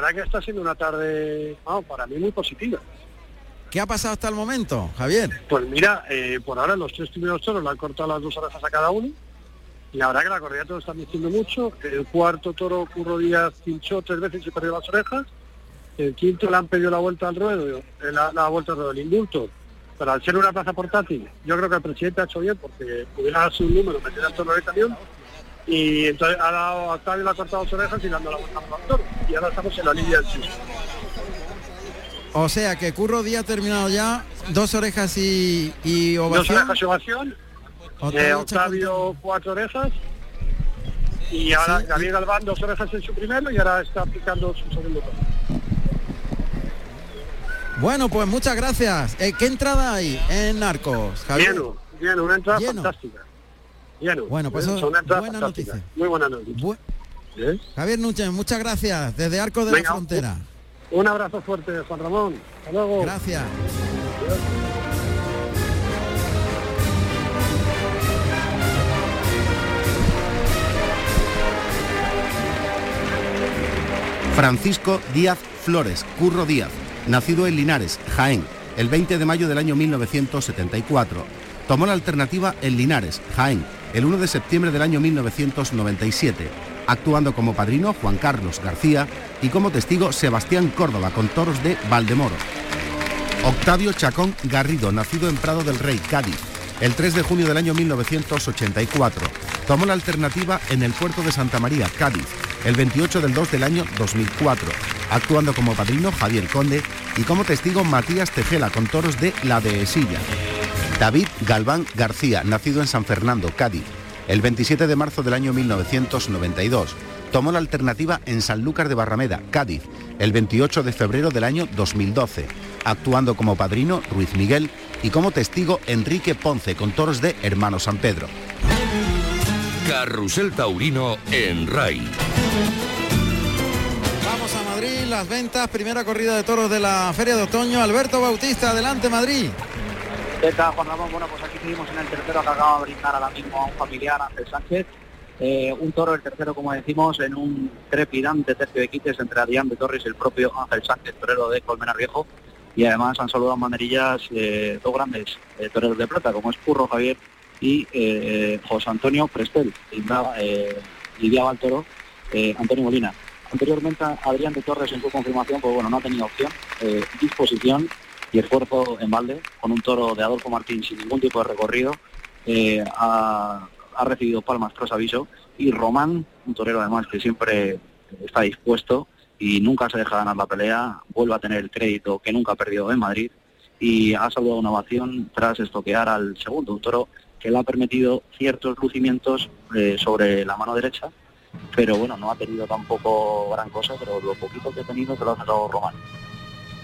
verdad que está siendo una tarde, vamos, para mí muy positiva. ¿Qué ha pasado hasta el momento, Javier? Pues mira, eh, por ahora los tres primeros toros le han cortado las dos orejas a cada uno. Y la verdad que la corrida todos están diciendo mucho. El cuarto toro Curro Díaz pinchó tres veces y perdió las orejas. El quinto le han pedido la vuelta al ruedo, eh, la, la vuelta al ruedo, el indulto. Pero al ser una plaza portátil, yo creo que el presidente ha hecho bien porque pudiera darse un número, meter al toro de camión. Y entonces ha dado a Octavio le ha cortado dos orejas y dando la vuelta al toro. Y ahora estamos en la línea del susto. O sea que Curro Díaz ha terminado ya, dos orejas y, y Dos ovación. orejas y ovación. Octavio Eh, Octavio cuatro orejas y ahora Sí, Gabriel Galván dos orejas en su primero y ahora está aplicando su segundo toro. Bueno, pues muchas gracias. Eh, ¿Qué entrada hay en Narcos, Javier? Lleno, lleno, una entrada Lleno. fantástica. Bueno, pues eso- buena fantástica. noticia. Muy buena noticia. Bu- ¿Eh? Javier Núñez, muchas gracias desde Arco de Venga, la Frontera. Un abrazo fuerte, Juan Ramón. Hasta luego. Gracias. Francisco Díaz Flores, Curro Díaz, nacido en Linares, Jaén, el 20 de mayo del año 1974. Tomó la alternativa en Linares, Jaén, el 1 de septiembre del año 1997, actuando como padrino Juan Carlos García y como testigo Sebastián Córdoba con toros de Valdemoro. Octavio Chacón Garrido, nacido en Prado del Rey, Cádiz, el 3 de junio del año 1984. Tomó la alternativa en el puerto de Santa María, Cádiz, el 28 del 2 del año 2004, actuando como padrino Javier Conde y como testigo Matías Tejela con toros de La Dehesilla. David Galván García, nacido en San Fernando, Cádiz, el 27 de marzo del año 1992. Tomó la alternativa en Sanlúcar de Barrameda, Cádiz, el 28 de febrero del año 2012, actuando como padrino Ruiz Miguel y como testigo Enrique Ponce con toros de Hermano San Pedro. Carrusel Taurino en RAI. Vamos a Madrid, las ventas, primera corrida de toros de la Feria de Otoño. Alberto Bautista, adelante Madrid. ¿Qué tal, Juan Ramón? Bueno, pues aquí seguimos en el tercero que acaba de brindar ahora mismo a un familiar, Ángel Sánchez. Eh, un toro, el tercero, como decimos, en un trepidante tercio de quites entre Adrián de Torres y el propio Ángel Sánchez, torero de Colmenar Viejo. Y además han saludado en banderillas eh, dos grandes eh, toreros de plata, como es Curro Javier y eh, José Antonio Prestel. Y lidiaba al toro Antonio Molina. Anteriormente, Adrián de Torres en su confirmación, pues bueno, no ha tenido opción, disposición y esfuerzo en balde con un toro de Adolfo Martín sin ningún tipo de recorrido. eh, ha, ha recibido palmas tras aviso y Román, un torero además que siempre está dispuesto y nunca se deja ganar la pelea, vuelve a tener el crédito que nunca perdió en Madrid y ha saludado una ovación tras estoquear al segundo, un toro que le ha permitido ciertos lucimientos eh, sobre la mano derecha, pero bueno, no ha tenido tampoco gran cosa, pero lo poquito que ha tenido se lo ha sacado Román.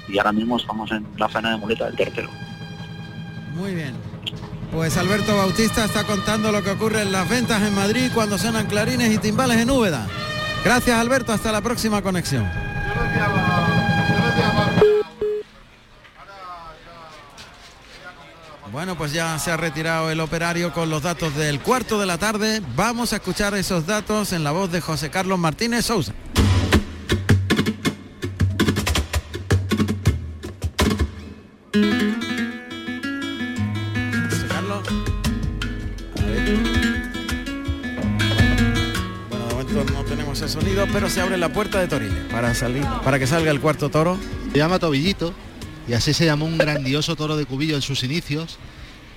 Y ahora mismo estamos en la faena de muleta del tercero. Muy bien. Pues Alberto Bautista está contando lo que ocurre en las ventas en Madrid cuando suenan clarines y timbales en Úbeda. Gracias Alberto, hasta la próxima conexión. Bueno, pues ya se ha retirado el operario con los datos del cuarto de la tarde. Vamos a escuchar esos datos en la voz de José Carlos Martínez Sousa. Carlos. A ver. Bueno, de momento no tenemos el sonido, pero se abre la puerta de Toriles para salir, para que salga el cuarto toro. Se llama Tobillito y así se llamó un grandioso toro de cubillo en sus inicios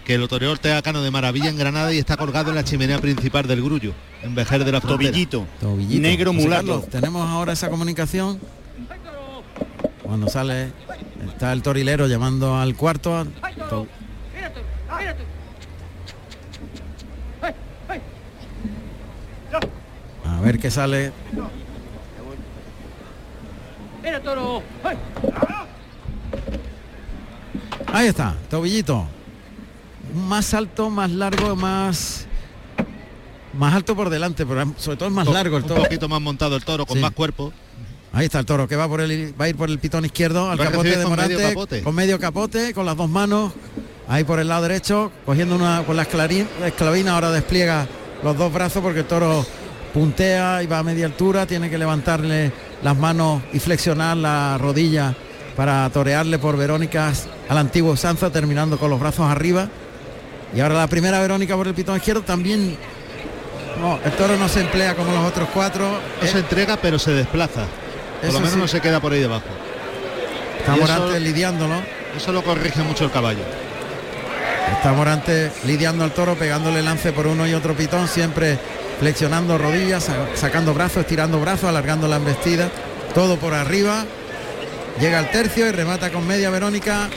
que lo toreó Ortega Cano de Maravilla en Granada y está colgado en la chimenea principal del Grullo, en Vejer de la Frontera. Tobillito. Tobillito. Negro mulato. Carlos, tenemos ahora esa comunicación. Cuando sale, está el torilero llamando al cuarto. to- A ver qué sale. Ahí está, tobillito. Más alto, más largo, más más alto por delante, pero sobre todo es más largo el un toro. poquito más montado el toro, con Sí. más cuerpo. Ahí está el toro que va por el va a ir por el pitón izquierdo al Va capote de medio Morante capote. con medio capote con las dos manos ahí por el lado derecho cogiendo una con la esclavina ahora despliega los dos brazos porque el toro puntea y va a media altura tiene que levantarle las manos y flexionar la rodilla para torearle por Verónicas al antiguo Sanza, terminando con los brazos arriba. Y ahora la primera Verónica por el pitón izquierdo también. No, el toro no se emplea como los otros cuatro. No se Eh, entrega, pero se desplaza. Por lo menos sí. no se queda por ahí debajo. está y eso- Morante lidiándolo. Eso lo corrige mucho el caballo. Está Morante lidiando al toro, pegándole lance por uno y otro pitón, siempre flexionando rodillas, sa- sacando brazos, estirando brazos, alargando la embestida, todo por arriba. Llega al tercio y remata con media Verónica.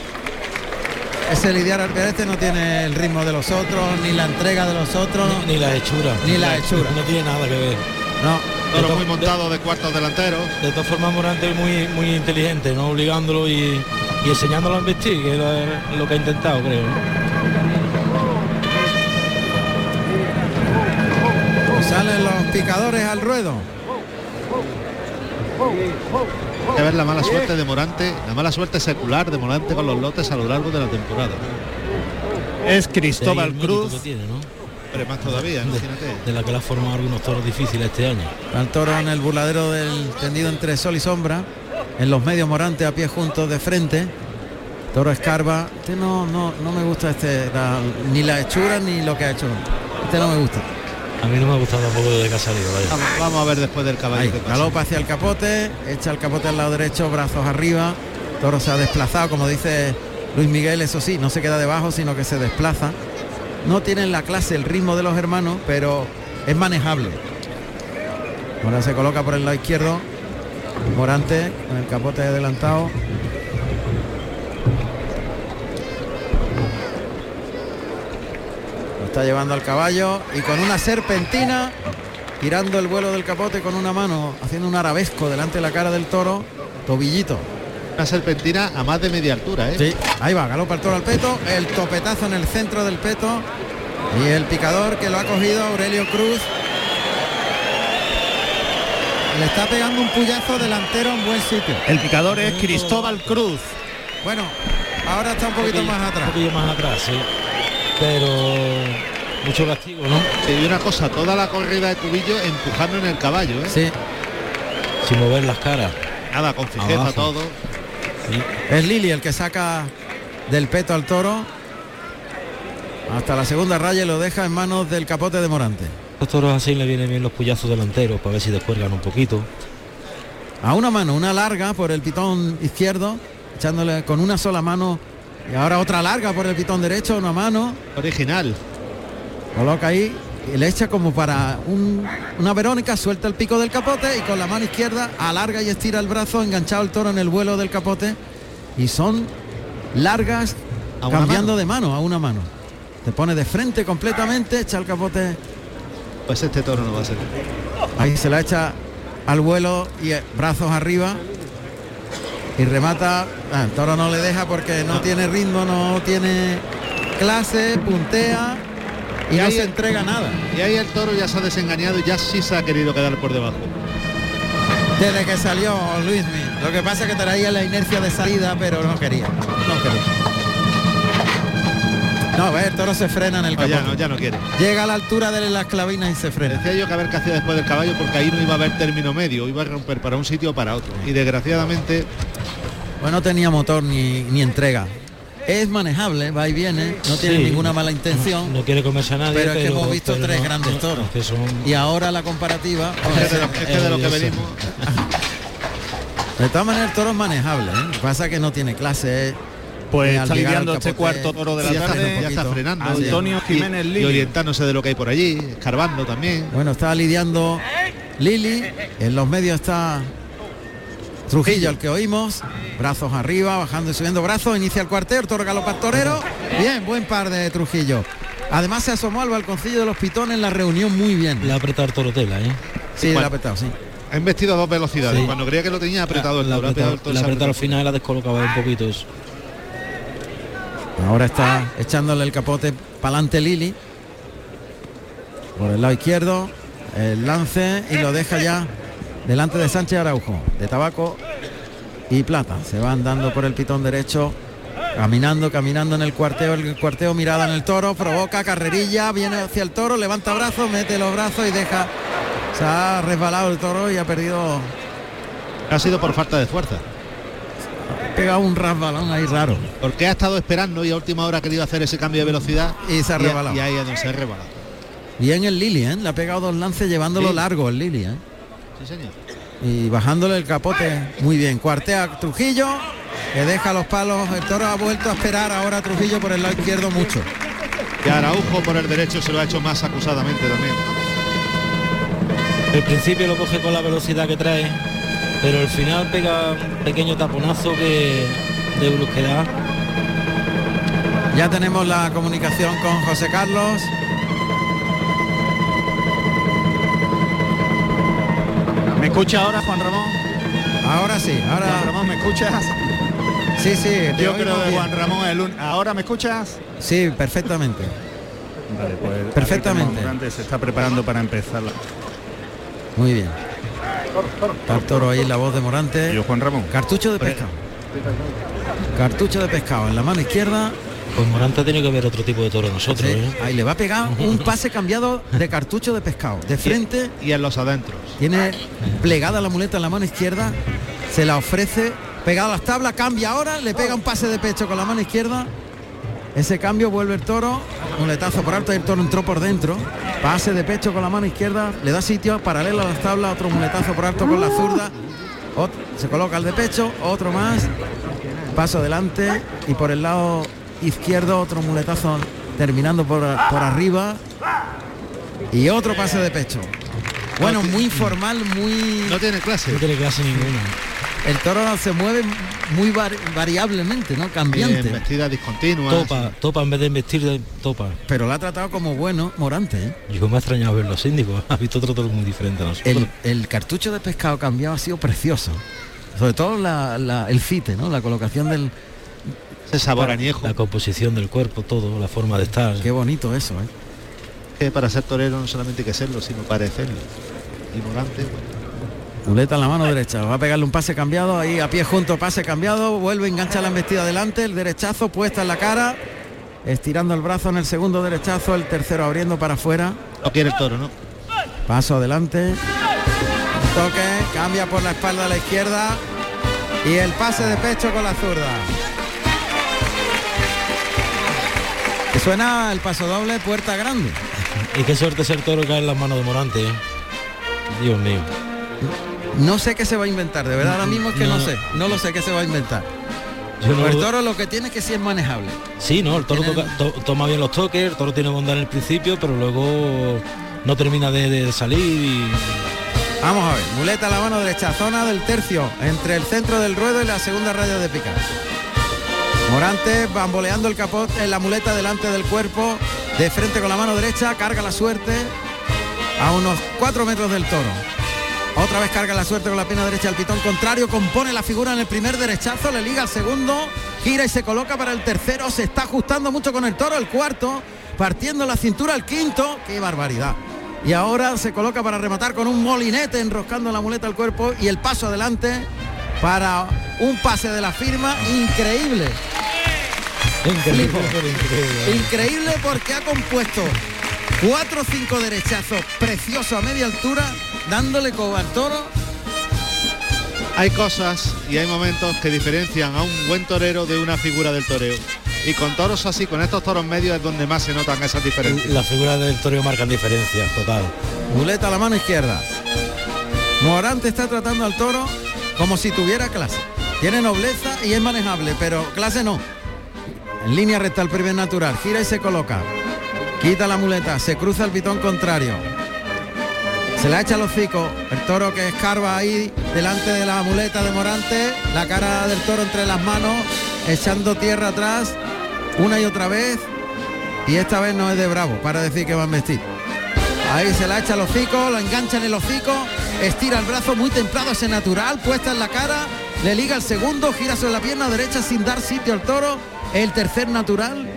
Ese lidiar Alberete no tiene el ritmo de los otros, ni la entrega de los otros. Ni, ni la hechura. Ni la hechura. No tiene nada que ver. No, Toro to- muy montado de cuartos delanteros. De todas formas, Morante es muy, muy inteligente, no obligándolo y, y enseñándolo a investir, que es lo, lo que ha intentado, creo. ¿no? salen los picadores al ruedo. Hay que ver la mala suerte de Morante, la mala suerte secular de Morante con los lotes a lo largo de la temporada. Es Cristóbal Cruz. que tiene, ¿no? Pero más todavía. De la que le ha formado algunos toros difíciles este año. Al toro en el burladero del tendido entre sol y sombra. En los medios Morante a pie juntos de frente. Toro escarba. Este no, no, no me gusta este, la- ni la hechura ni lo que ha hecho. Este no me gusta. A mí no me ha gustado tampoco de Casario, vaya. Vamos, vamos a ver después del caballo Ahí, galopa hacia el capote, echa el capote al lado derecho, brazos arriba. Toro se ha desplazado, como dice Luis Miguel, eso sí, no se queda debajo, sino que se desplaza. No tiene en la clase el ritmo de los hermanos, pero es manejable. Ahora se coloca por el lado izquierdo. Morante con el capote adelantado. Lo está llevando al caballo y con una serpentina girando el vuelo del capote con una mano, haciendo un arabesco delante de la cara del toro, tobillito. Una serpentina a más de media altura, ¿eh? Sí, ahí va, galopa el toro al peto, el topetazo en el centro del peto y el picador que lo ha cogido Aurelio Cruz. Le está pegando un puyazo delantero en buen sitio. El picador es Cristóbal Cruz. Bueno, ahora está un poquito más atrás. Un poquillo más atrás, sí. Pero mucho castigo, ¿no? Y una cosa, toda la corrida de Cubillo empujando en el caballo, ¿eh? Sí, Sin mover las caras. Nada, con fijeza Abajo. todo. Es Lili el que saca del peto al toro. Hasta la segunda raya y lo deja en manos del capote de Morante. Los toros así le vienen bien los puyazos delanteros para ver si descuelgan un poquito. A una mano, una larga por el pitón izquierdo, echándole con una sola mano y ahora otra larga por el pitón derecho, una mano, Original. coloca ahí y le echa como para un- una Verónica, suelta el pico del capote y con la mano izquierda alarga y estira el brazo, enganchado el toro en el vuelo del capote y son largas cambiando mano. de mano a una mano. Te pone de frente completamente, echa el capote, Pues este toro no va a ser. ahí se la echa al vuelo y eh, brazos arriba y remata. Ah, el toro no le deja porque no, No. tiene ritmo, no tiene clase, puntea y, Y no ahí- se entrega nada. Y ahí el toro ya se ha desengañado y ya sí se ha querido quedar por debajo. Desde que salió Luismi. Lo que pasa es que traía la inercia de salida, pero no quería. No quería. No, ve, el toro se frena en el capote. ya, no, ya no quiere. Llega a la altura de las clavinas y se frena. Decía yo que a ver qué hacía después del caballo porque ahí no iba a haber término medio, iba a romper para un sitio o para otro. Y desgraciadamente Pues no tenía motor ni, ni entrega. Es manejable, va y viene, no tiene Sí. ninguna mala intención. No quiere comerse a nadie. Pero es que hemos visto tres no- grandes toros. que son Y ahora la comparativa. es de lo, de lo que venimos. De todas maneras el toro es manejable, ¿eh? Lo que pasa es que no tiene clase. ¿eh? Pues Y está lidiando este cuarto toro de la tarde. ya está frenando. Antonio y- Jiménez y, Lili. orientándose de lo que hay por allí, escarbando también. Bueno, está lidiando Lili. En los medios está Trujillo, el que oímos. Brazos arriba, bajando y subiendo brazos. Inicia el cuarteo, el toro galopa al torero. Bien, buen par de Trujillo. Además se asomó al balconcillo de los pitones en la reunión muy bien. Le ha apretado el torotela, ¿eh? Sí, le Bueno. ha apretado, sí. Ha investido a dos velocidades. Sí. Cuando creía que lo tenía apretado el ha pegado apretado, el toro, le ha se ha apretado al final y la descolocaba un poquito eso. Ahora está echándole el capote para adelante Lili. Por el lado izquierdo. El lance y lo deja ya delante de Sánchez Araujo. De tabaco y plata. Se van dando por el pitón derecho. Caminando, caminando en el cuarteo, el cuarteo mirada en el toro, provoca carrerilla, viene hacia el toro, levanta brazos, mete los brazos y deja. Se ha resbalado el toro y ha perdido Ha sido por falta de fuerza. Pega un rasbalón ahí raro. Porque ha estado esperando y a última hora ha querido hacer ese cambio de velocidad. Y se ha rebalado. Y ahí se ha rebalado. Bien el Lili, ¿eh? Le ha pegado dos lances llevándolo Sí. largo el Lili, ¿eh? Sí, señor. Y bajándole el capote muy bien. Cuartea a Trujillo, que deja los palos. El toro ha vuelto a esperar ahora a Trujillo por el lado izquierdo mucho. Y Araujo por el derecho se lo ha hecho más acusadamente también. El principio lo coge con la velocidad que trae, pero el final pega un pequeño taponazo que de brusquedad. Ya tenemos la comunicación con José Carlos. ¿Me escucha ahora, Juan Ramón? Ahora sí, Juan ahora Ramón, ¿me escuchas? sí, sí. Yo creo que. Juan Ramón es el un- ¿Ahora me escuchas? Sí, perfectamente. Vale, pues Perfectamente. se está preparando para empezar. la- Muy bien. Está el toro ahí, la voz de Morante. Yo, Juan Ramón. Cartucho de pescado. Cartucho de pescado en la mano izquierda. Pues Morante tiene que ver otro tipo de toro nosotros, Sí, ¿eh? ahí le va a pegar un pase cambiado de cartucho de pescado. De frente Y en los adentros. tiene plegada la muleta en la mano izquierda. Se la ofrece. Pegado a las tablas, cambia ahora, le pega un pase de pecho con la mano izquierda. Ese cambio vuelve el toro, muletazo por alto y el toro entró por dentro. Pase de pecho con la mano izquierda, le da sitio, paralelo a las tablas, otro muletazo por alto con la zurda. Se coloca el de pecho, otro más. Paso adelante y por el lado izquierdo otro muletazo terminando por, por arriba. Y otro pase de pecho. Bueno, muy formal, muy... No tiene clase. No tiene clase ninguna. El toro se mueve muy vari- variablemente, ¿no? Cambiante. Bien, vestida discontinua. Topa, topa en vez de investir de topa. Pero lo ha tratado como bueno Morante. ¿eh? Yo me ha extrañado ver los síndicos. Ha visto otro toro muy diferente a nosotros. El, el cartucho de pescado cambiado ha sido precioso. Sobre todo la- la- el fite, ¿no? La colocación del... Ese sabor añejo. La composición del cuerpo, todo, la forma de estar. Qué bonito eso, ¿eh? Que para ser torero no solamente hay que serlo, sino parecerlo. Y Morante, bueno, Muleta en la mano derecha. Va a pegarle un pase cambiado. Ahí a pie junto, pase cambiado. Vuelve, engancha la embestida adelante. El derechazo puesta en la cara. Estirando el brazo en el segundo derechazo. El tercero abriendo para afuera. no quiere el toro, ¿no? Paso adelante. Toque, cambia por la espalda a la izquierda. Y el pase de pecho con la zurda. Que Suena el paso doble, puerta grande. Y qué suerte ser toro cae en las manos de Morante. ¿eh? Dios mío. No sé qué se va a inventar, de verdad ahora mismo es que no, No. sé, no lo sé qué se va a inventar. No el toro lo que tiene es que sí es manejable. Sí, no, el toro Tiene- toca- to- toma bien los toques, el toro tiene bondad en el principio, pero luego no termina de, de salir y Vamos a ver, muleta a la mano derecha, zona del tercio, entre el centro del ruedo y la segunda raya de picar. Morante bamboleando el capot en la muleta delante del cuerpo, de frente con la mano derecha, carga la suerte a unos 4 metros del toro. Otra vez carga la suerte con la pierna derecha al pitón contrario, compone la figura en el primer derechazo, le liga al segundo, gira y se coloca para el tercero, se está ajustando mucho con el toro, el cuarto, partiendo la cintura el quinto, qué barbaridad. Y ahora se coloca para rematar con un molinete enroscando la muleta al cuerpo y el paso adelante para un pase de la firma increíble. Flipo. Increíble porque ha compuesto cuatro o cinco derechazos preciosos a media altura, dándole coba al toro. Hay cosas y hay momentos que diferencian a un buen torero de una figura del toreo. Y con toros así, con estos toros medios es donde más se notan esas diferencias. las figuras del toreo marcan diferencias, total. Muleta a la mano izquierda. Morante está tratando al toro como si tuviera clase. Tiene nobleza y es manejable, pero clase no. Línea recta el primer natural, gira y se coloca. Quita la muleta, se cruza el pitón contrario. Se la echa al hocico, el toro que escarba ahí delante de la muleta de Morante, la cara del toro entre las manos, echando tierra atrás, una y otra vez. Y esta vez no es de bravo, para decir que va a vestir. Ahí se la echa al hocico, lo engancha en el hocico, estira el brazo muy templado, ese natural, puesta en la cara, le liga el segundo, gira sobre la pierna derecha sin dar sitio al toro, el tercer natural,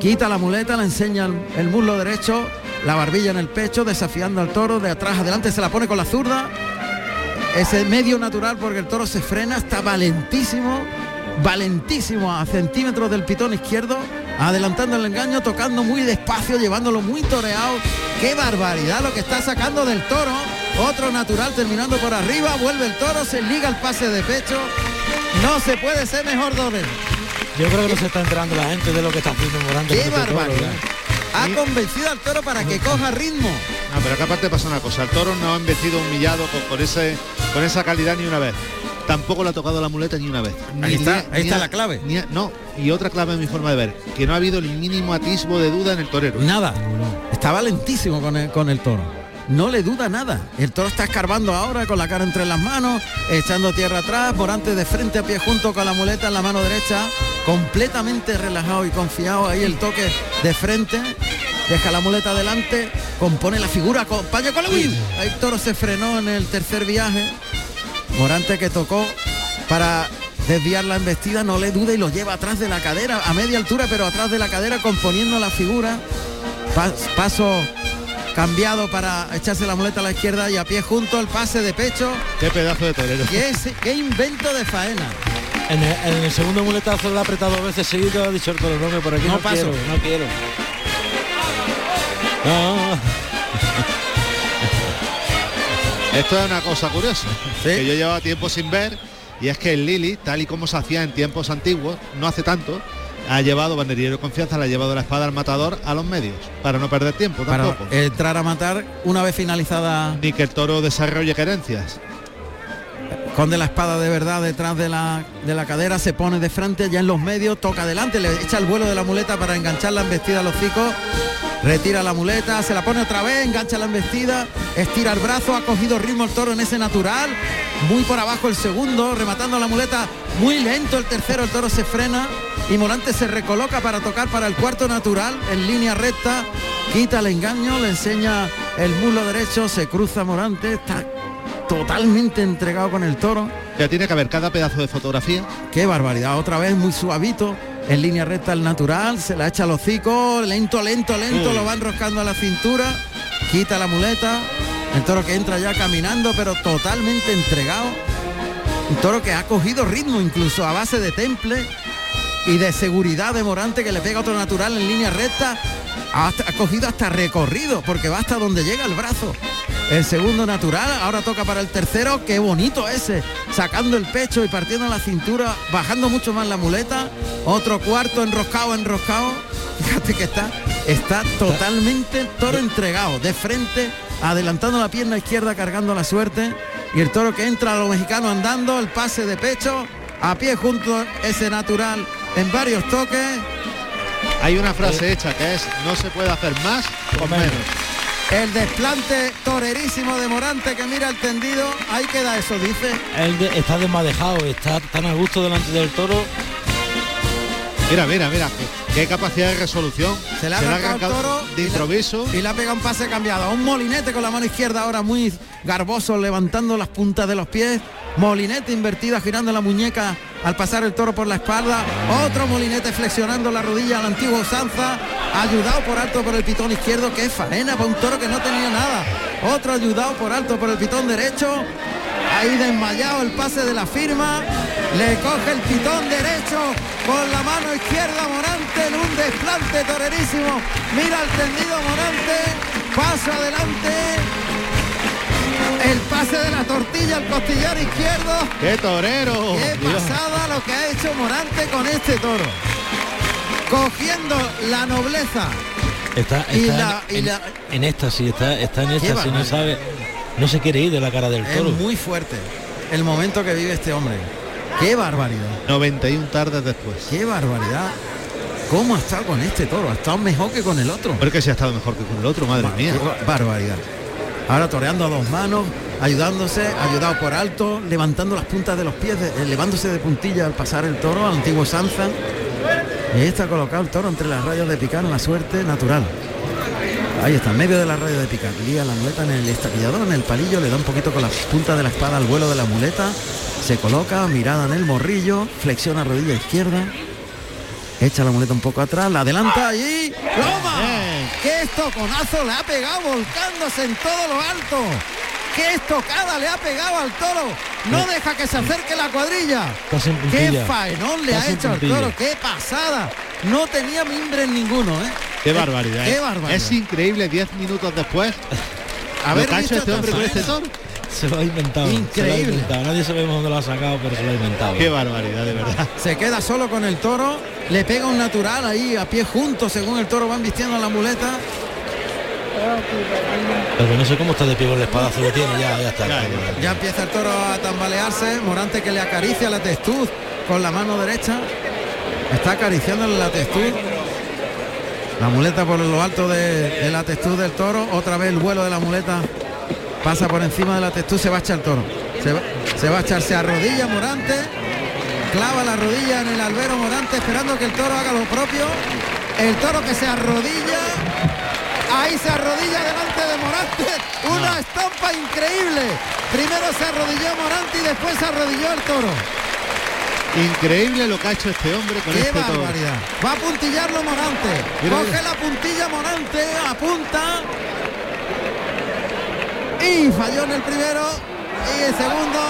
quita la muleta, le enseña el muslo derecho, la barbilla en el pecho, desafiando al toro, de atrás adelante se la pone con la zurda, ese medio natural porque el toro se frena, está valentísimo, valentísimo a centímetros del pitón izquierdo, adelantando el engaño, tocando muy despacio, llevándolo muy toreado. Qué barbaridad lo que está sacando del toro. Otro natural terminando por arriba. Vuelve el toro, se liga el pase de pecho. No se puede ser mejor doble. Yo creo que no se está enterando la gente de lo que está haciendo Morante. ¡Qué este toro, barbaridad! Ha convencido al toro para que coja ritmo. No, pero acá aparte pasa una cosa, el toro no ha embestido humillado con, con ese, con esa calidad ni una vez. Tampoco le ha tocado la muleta ni una vez. Ahí está, ahí ni está la clave. no, y otra clave en mi forma de ver, que no ha habido el mínimo atisbo de duda en el torero. Nada. Estaba lentísimo con el, con el toro. No le duda nada. El toro está escarbando ahora con la cara entre las manos, echando tierra atrás, Morante de frente a pie junto con la muleta en la mano derecha, completamente relajado y confiado. Ahí el toque de frente, deja la muleta adelante, compone la figura, acompaña con la Ahí el toro se frenó en el tercer viaje. Morante que tocó para desviar la embestida, no le duda y lo lleva atrás de la cadera, a media altura, pero atrás de la cadera, componiendo la figura. Pas- paso cambiado para echarse la muleta a la izquierda y a pie junto el pase de pecho. Qué pedazo de torero. ¿Qué, invento de faena? En el, en el segundo muletazo le ha apretado dos veces seguido, ha dicho el toro, no, por aquí No no, paso. quiero, no quiero. No, Esto es una cosa curiosa, que yo llevaba tiempo sin ver, y es que el Lili, tal y como se hacía en tiempos antiguos, no hace tanto, ha llevado banderillero de confianza, le ha llevado la espada al matador a los medios, para no perder tiempo Para tampoco. entrar a matar una vez finalizada Ni que el toro desarrolle querencias. Con de la espada de verdad detrás de la, de la cadera, se pone de frente ya en los medios, toca adelante, le echa el vuelo de la muleta para enganchar la embestida a los hocicos, retira la muleta, se la pone otra vez, engancha la embestida, estira el brazo, ha cogido ritmo el toro en ese natural, muy por abajo el segundo, rematando la muleta, muy lento el tercero, el toro se frena y Morante se recoloca para tocar para el cuarto natural en línea recta, quita el engaño, le enseña el muslo derecho, se cruza Morante, está totalmente entregado con el toro. Ya tiene que haber cada pedazo de fotografía. Qué barbaridad, otra vez muy suavito, en línea recta el natural, se la echa al hocico, lento, lento, lento, Uy. lo va enroscando a la cintura, quita la muleta, el toro que entra ya caminando, pero totalmente entregado. Un toro que ha cogido ritmo incluso a base de temple y de seguridad de Morante que le pega otro natural en línea recta. Ha, ha cogido hasta recorrido porque va hasta donde llega el brazo. El segundo natural, ahora toca para el tercero, qué bonito ese, sacando el pecho y partiendo la cintura, bajando mucho más la muleta. Otro cuarto enroscado, enroscado. Fíjate que está, está totalmente toro entregado, de frente, adelantando la pierna izquierda, cargando la suerte. Y el toro que entra a lo mexicano andando, el pase de pecho, a pie junto ese natural en varios toques. Hay una frase hecha que es no se puede hacer más con menos. El desplante torerísimo de Morante que mira el tendido. Ahí queda eso, dice. él de- está desmadejado, está tan a gusto delante del toro. Mira, mira, mira, qué, capacidad de resolución. Se le ha arrancado el toro de y improviso. Y le ha pegado un pase cambiado. Un molinete con la mano izquierda ahora muy garboso, levantando las puntas de los pies. Molinete invertida, girando la muñeca al pasar el toro por la espalda. Otro molinete flexionando la rodilla a la antigua usanza. Ayudado por alto por el pitón izquierdo. Qué faena para un toro que no tenía nada. Otro ayudado por alto por el pitón derecho. Ahí desmayado el pase de la firma. Le coge el pitón derecho con la mano izquierda Morante en un desplante torerísimo. Mira el tendido Morante. Paso adelante. El pase de la tortilla al costillar izquierdo. ¡Qué torero! Qué Dios. pasada lo que ha hecho Morante con este toro. Cogiendo la nobleza. Está, está Y la- en, y la- en éxtasis, está, está en éxtasis, no barbaridad. sabe, no se quiere ir de la cara del Es toro. muy fuerte el momento que vive este hombre. Qué barbaridad. 91 tardes después. Qué barbaridad. ¿Cómo ha estado con este toro? Ha estado mejor que con el otro. Porque si ha estado mejor que con el otro, madre mía. Barbaridad. Ahora toreando a dos manos, ayudándose, ayudado por alto, levantando las puntas de los pies, de- elevándose de puntilla al pasar el toro, al antiguo Sanza. Y está colocado el toro entre las rayas de picar, la suerte natural. Ahí está, en medio de la raya de picar. Lía la muleta en el estaquillador, en el palillo, le da un poquito con la punta de la espada al vuelo de la muleta. Se coloca, mirada en el morrillo, flexiona rodilla izquierda. Echa la muleta un poco atrás, la adelanta y ¡Loma! ¡Qué estoconazo le ha pegado volcándose en todo lo alto! ¡Qué estocada le ha pegado al toro! No deja que se acerque la cuadrilla. ¡Qué faenón le ha hecho al toro! ¡Qué pasada! No tenía mimbre en ninguno, ¿eh? Qué barbaridad. ¡Qué ¿eh? barbaridad! Es increíble, 10 minutos después. lo que ha hecho este hombre con este toro. Se lo ha inventado. se lo ha Increíble. inventado. Nadie sabemos dónde lo ha sacado, pero se lo ha inventado. Qué barbaridad, de verdad. Se queda solo con el toro, le pega un natural ahí a pie juntos según el toro van vistiendo la muleta. Pero no sé cómo está de pie con el espadazo que tiene, ya, ya está. Ya, Ya empieza el toro a tambalearse, Morante que le acaricia la testuz con la mano derecha. Está acariciándole la testuz. La muleta por lo alto de, de la testuz del toro. Otra vez el vuelo de la muleta pasa por encima de la testuz, se va a echar el toro. Se va, se va a echarse a rodilla Morante. Clava la rodilla en el albero Morante esperando que el toro haga lo propio. El toro que se arrodilla. Ahí se arrodilla delante de Morante. Una estampa increíble. Primero se arrodilló Morante y después se arrodilló el toro. Increíble lo que ha hecho este hombre con ¡Qué este barbaridad! Va a puntillarlo Morante. Mira, Coge mira. la puntilla Morante, apunta. Y falló en el primero. Y el segundo.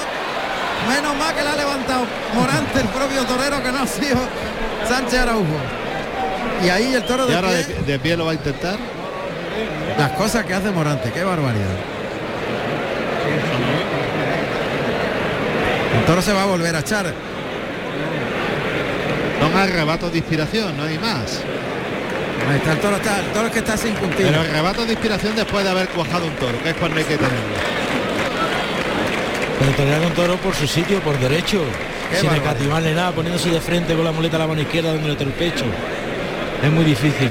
Menos mal que la ha levantado Morante, el propio torero que no ha sido Sánchez Araujo. Y ahí el toro Y de ahora de, pie, de pie lo va a intentar. las cosas que hace Morante, qué barbaridad. El toro se va a volver a echar. Son arrebatos de inspiración, no hay más. Ahí está el toro, está, el toro es que está sin puntilla. Pero arrebatos de inspiración después de haber cuajado un toro, que es cuando hay que tenerlo. Pero torear un toro por su sitio, por derecho. Qué sin escatimarle nada, poniéndose de frente con la muleta a la mano izquierda dándole el pecho. Es muy difícil.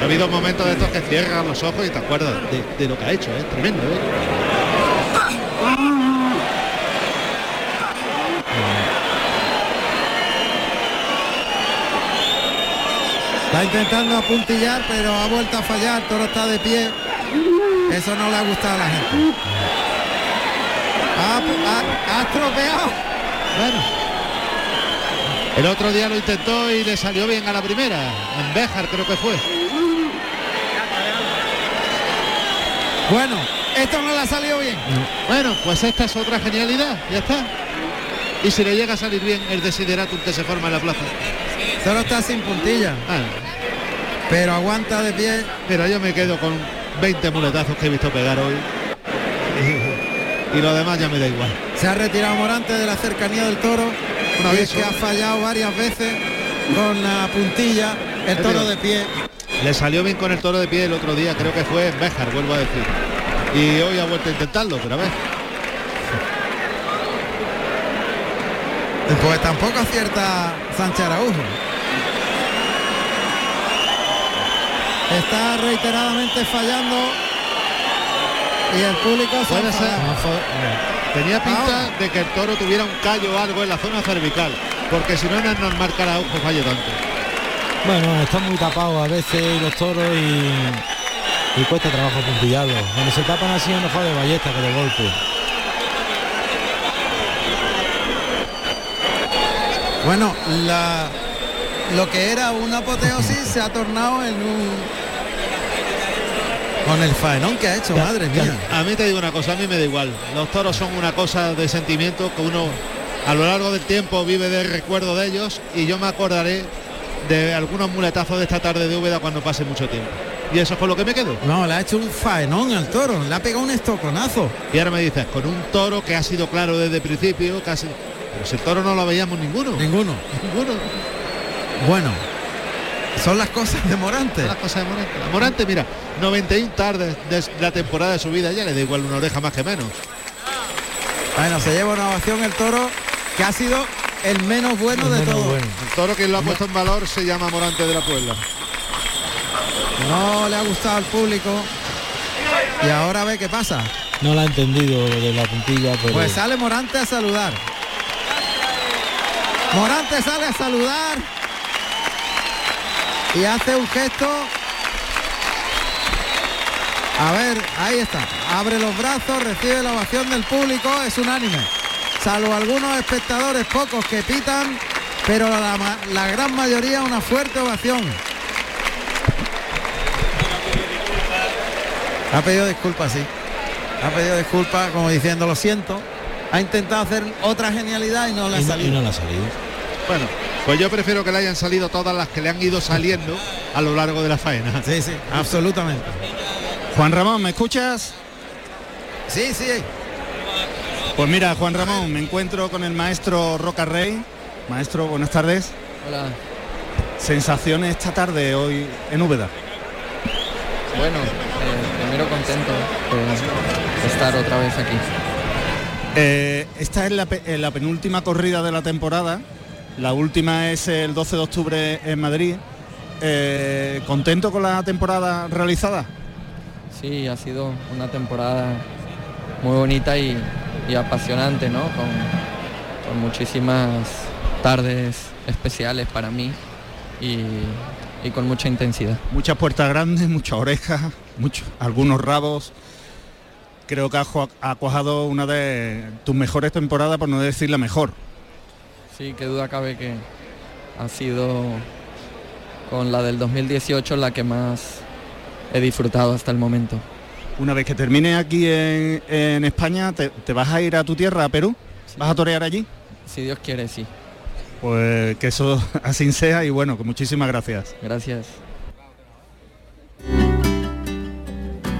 Ha habido momentos de estos que cierran los ojos y te acuerdas de, de lo que ha hecho, es tremendo. ¿eh? Está intentando apuntillar, pero ha vuelto a fallar. Toro está de pie. Eso no le ha gustado a la gente. Ha, ha- ha estropeado. Bueno. El otro día lo intentó y le salió bien a la primera. En Béjar creo que fue. Bueno, esto no le ha salido bien. Bueno, pues esta es otra genialidad, ya está. Y si le llega a salir bien el desideratum que se forma en la plaza. Toro está sin puntilla, Ah, pero aguanta de pie. mira, yo me quedo con 20 muletazos que he visto pegar hoy. Y, lo demás ya me da igual. Se ha retirado Morante de la cercanía del toro. Un Y es aviso. que ha fallado varias veces con la puntilla. El toro de pie. Le salió bien con el toro de pie el otro día, creo que fue en Béjar, vuelvo a decir. Y hoy ha vuelto a intentarlo, pero a ver. Pues tampoco acierta Sánchez Araujo. Está reiteradamente fallando y el público se Puede ser. Tenía pinta Ahora. de que el toro tuviera un callo o algo en la zona cervical, porque si no no es normal que Araujo falle tanto. Bueno, están muy tapados a veces los toros y, y cuesta trabajo puntillarlos. Cuando se tapan así es mejor de ballesta que de golpe. Bueno, la, lo que era una apoteosis se ha tornado en un... Con el faenón que ha hecho, madre mía. A mí te digo una cosa, a mí me da igual. Los toros son una cosa de sentimiento que uno a lo largo del tiempo vive del recuerdo de ellos y yo me acordaré de algunos muletazos de esta tarde de Úbeda cuando pase mucho tiempo. Y eso es con lo que me quedo. No, le ha hecho un faenón al toro, le ha pegado un estoconazo. Y ahora me dices, con un toro que ha sido claro desde el principio, casi... El toro no lo veíamos ninguno. Ninguno. Ninguno. Bueno, son las cosas de Morante. Las cosas de Morante. Morante, mira, 91 tardes de la temporada de su vida, ya le da igual una oreja más que menos. Bueno, se lleva una ovación el toro que ha sido el menos bueno El de menos todos. bueno. El toro que lo ha puesto en valor se llama Morante de la Puebla. No le ha gustado al público. Y ahora ve qué pasa. No la ha entendido lo de la puntilla, pero Pues sale Morante a saludar. Morante sale a saludar. Y hace un gesto. A ver, ahí está. Abre los brazos, recibe la ovación del público, es unánime. Salvo algunos espectadores, pocos que pitan, pero la, la gran mayoría una fuerte ovación. Ha pedido disculpas, sí. Ha pedido disculpas como diciendo lo siento. Ha intentado hacer otra genialidad y no le ha y no, y salido. no le ha salido. Bueno, pues yo prefiero que le hayan salido todas las que le han ido saliendo a lo largo de la faena. Sí, sí, absolutamente. Juan Ramón, ¿me escuchas? Sí, sí. Pues mira, Juan Ramón, me encuentro con el maestro Roca Rey. Maestro, buenas tardes. Hola. Sensaciones esta tarde hoy en Úbeda. Bueno, eh, primero contento de estar otra vez aquí. Eh, esta es la, pe- eh, la penúltima corrida de la temporada. La última es el 12 de octubre en Madrid. Eh, ¿Contento con la temporada realizada? Sí, ha sido una temporada muy bonita y, y apasionante, ¿no? Con, con muchísimas tardes especiales para mí y, y con mucha intensidad. Muchas puertas grandes, muchas orejas, muchos, algunos rabos. Creo que has ju- ha cuajado una de tus mejores temporadas, por no decir la mejor. Sí, qué duda cabe que ha sido con la del 2018 la que más he disfrutado hasta el momento. Una vez que termine aquí en, en España, te, te vas a ir a tu tierra, a Perú? ¿Vas a torear allí? Si Dios quiere, sí. Pues que eso así sea y bueno, que muchísimas gracias. Gracias.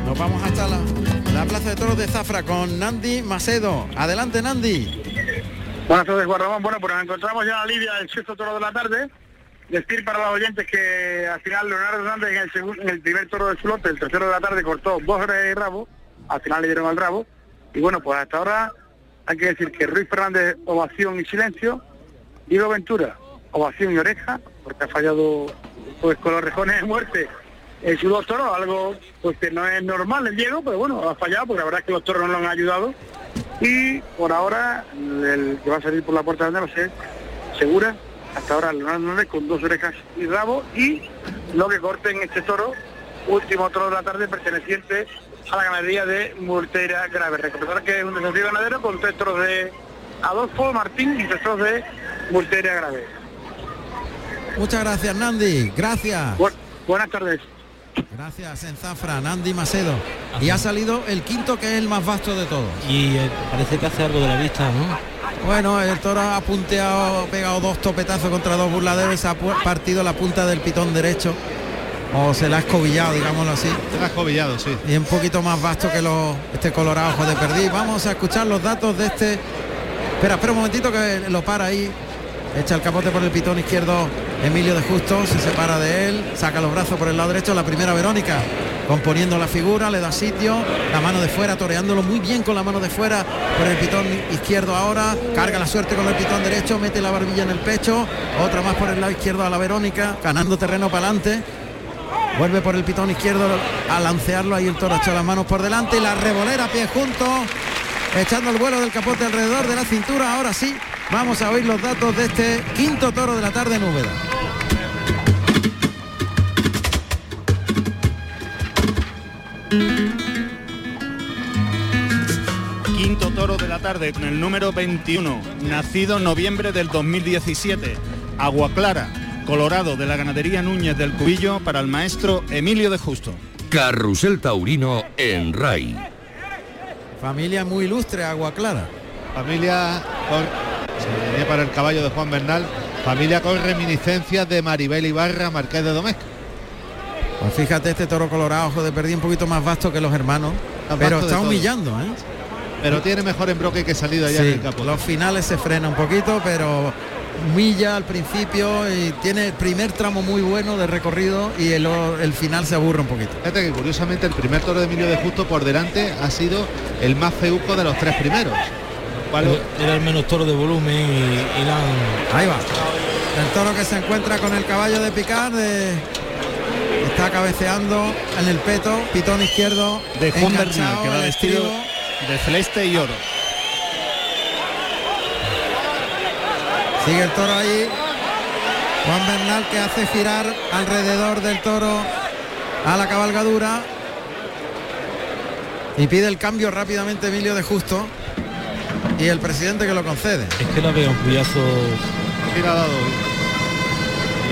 Nos vamos hasta la, la Plaza de Toros de Zafra con Nandi Macedo. Adelante, Nandi. Buenas tardes, Juan Ramón. Bueno, pues nos encontramos ya la Lidia el sexto toro de la tarde. Decir para los oyentes que al final Leonardo Hernández en el, segun- en el primer toro de su lote, el tercero de la tarde, cortó dos horas de rabo. Al final le dieron al rabo. Y bueno, pues hasta ahora hay que decir que Ruiz Fernández, ovación y silencio. Diego Ventura, ovación y oreja, porque ha fallado pues con los rejones de muerte en su dos algo pues que no es normal el Diego, pero bueno, ha fallado, porque la verdad es que los toros no lo han ayudado. Y por ahora, el que va a salir por la puerta de va a ser segura. Hasta ahora Leonardo Hernández con dos orejas y rabo y lo que corte en este toro, último toro de la tarde perteneciente a la ganadería de Murtera Grave. Recordar que es un desafío ganadero con tres toros de Adolfo Martín y tres toros de Murtera Grave. Muchas gracias, Nandi. Gracias. buenas tardes. Gracias, en Zafra, Nandi Macedo. Y ha salido el quinto, que es el más vasto de todos. Y eh, parece que hace algo de la vista, ¿no? Bueno, el toro ha punteado, ha pegado dos topetazos contra dos burladeros ha partido la punta del pitón derecho. O se la ha escobillado, digámoslo así. Se la ha escobillado, sí. Y un poquito más vasto que los, este colorado ojo de perdiz. Vamos a escuchar los datos de este. Espera, espera un momentito que lo para ahí. Echa el capote por el pitón izquierdo Emilio de Justo, se separa de él, saca los brazos por el lado derecho, la primera Verónica, componiendo la figura, le da sitio, la mano de fuera, toreándolo muy bien con la mano de fuera, por el pitón izquierdo ahora, carga la suerte con el pitón derecho, mete la barbilla en el pecho, otra más por el lado izquierdo a la Verónica, ganando terreno para adelante. Vuelve por el pitón izquierdo a lancearlo, ahí el toro echa las manos por delante y la revolera pie junto, echando el vuelo del capote alrededor de la cintura. Ahora sí, vamos a oír los datos de este quinto toro de la tarde en Úbeda. Quinto toro de la tarde con el número 21, nacido en noviembre del 2017. Agua Clara, Colorado de la ganadería Núñez del Cubillo para el maestro Emilio de Justo. Carrusel Taurino en RAI. Familia muy ilustre, Agua Clara. Familia con... Se venía para el caballo de Juan Bernal. Familia con reminiscencias de Maribel Ibarra, Marqués de Domecq. Pues fíjate este toro colorado, ojo de perdí un poquito más vasto que los hermanos, pero está humillando, ¿eh? Pero tiene mejor embroque que salida ya Sí, en el campo. los finales se frena un poquito, pero humilla al principio y tiene el primer tramo muy bueno de recorrido y el, el final se aburre un poquito. Fíjate que curiosamente el primer toro de Emilio de Justo por delante ha sido el más feuco de los tres primeros. Era- el menos toro de volumen y, y la han- Ahí va. El toro que se encuentra con el caballo de picar de- está cabeceando en el peto, pitón izquierdo De Juan Bernal, que va vestido de celeste y oro. Sigue el toro ahí. Juan Bernal que hace girar alrededor del toro a la cabalgadura. Y pide el cambio rápidamente Emilio de Justo. Y el presidente que lo concede. Es que la veo un puyazo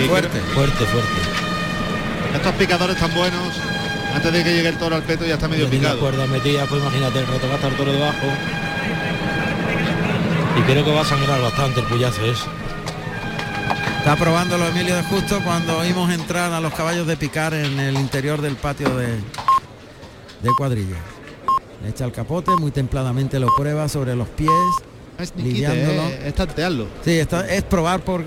Fuerte. fuerte, fuerte. Estos picadores tan buenos, antes de que llegue el toro al peto ya está medio picado. cuerdas metidas, pues imagínate el rato va a estar el toro debajo. Y creo que va a sangrar bastante el puyazo ese. Está probándolo Emilio de Justo cuando oímos entrar a los caballos de picar en el interior del patio de, de cuadrilla. Le echa el capote, muy templadamente lo prueba sobre los pies, Es lidiándolo. Niquite, es tantearlo. Sí, está, es probar por...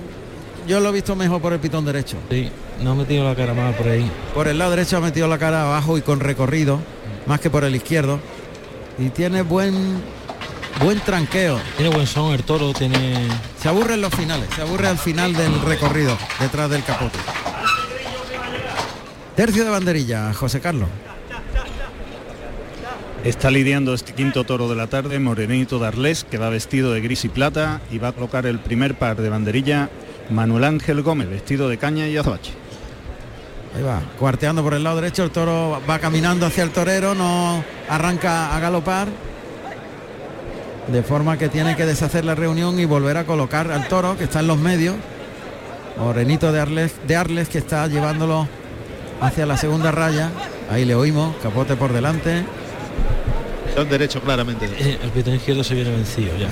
Yo lo he visto mejor por el pitón derecho. Sí, no ha metido la cara mal por ahí. Por el lado derecho ha metido la cara abajo y con recorrido, más que por el izquierdo. Y tiene buen buen tranqueo. Tiene buen son el toro, tiene... Se aburre en los finales, se aburre al final del recorrido, detrás del capote. Tercio de banderilla, José Carlos. Está lidiando este quinto toro de la tarde, Morenito Darles, que va vestido de gris y plata y va a colocar el primer par de banderilla Manuel Ángel Gómez, vestido de caña y azabache. Ahí va, cuarteando por el lado derecho, el toro va caminando hacia el torero, no arranca a galopar. De forma que tiene que deshacer la reunión y volver a colocar al toro que está en los medios. Morenito de Arles, de Arles que está llevándolo hacia la segunda raya. Ahí le oímos, capote por delante. Son derecho claramente. Eh, El pitón izquierdo se viene vencido ya.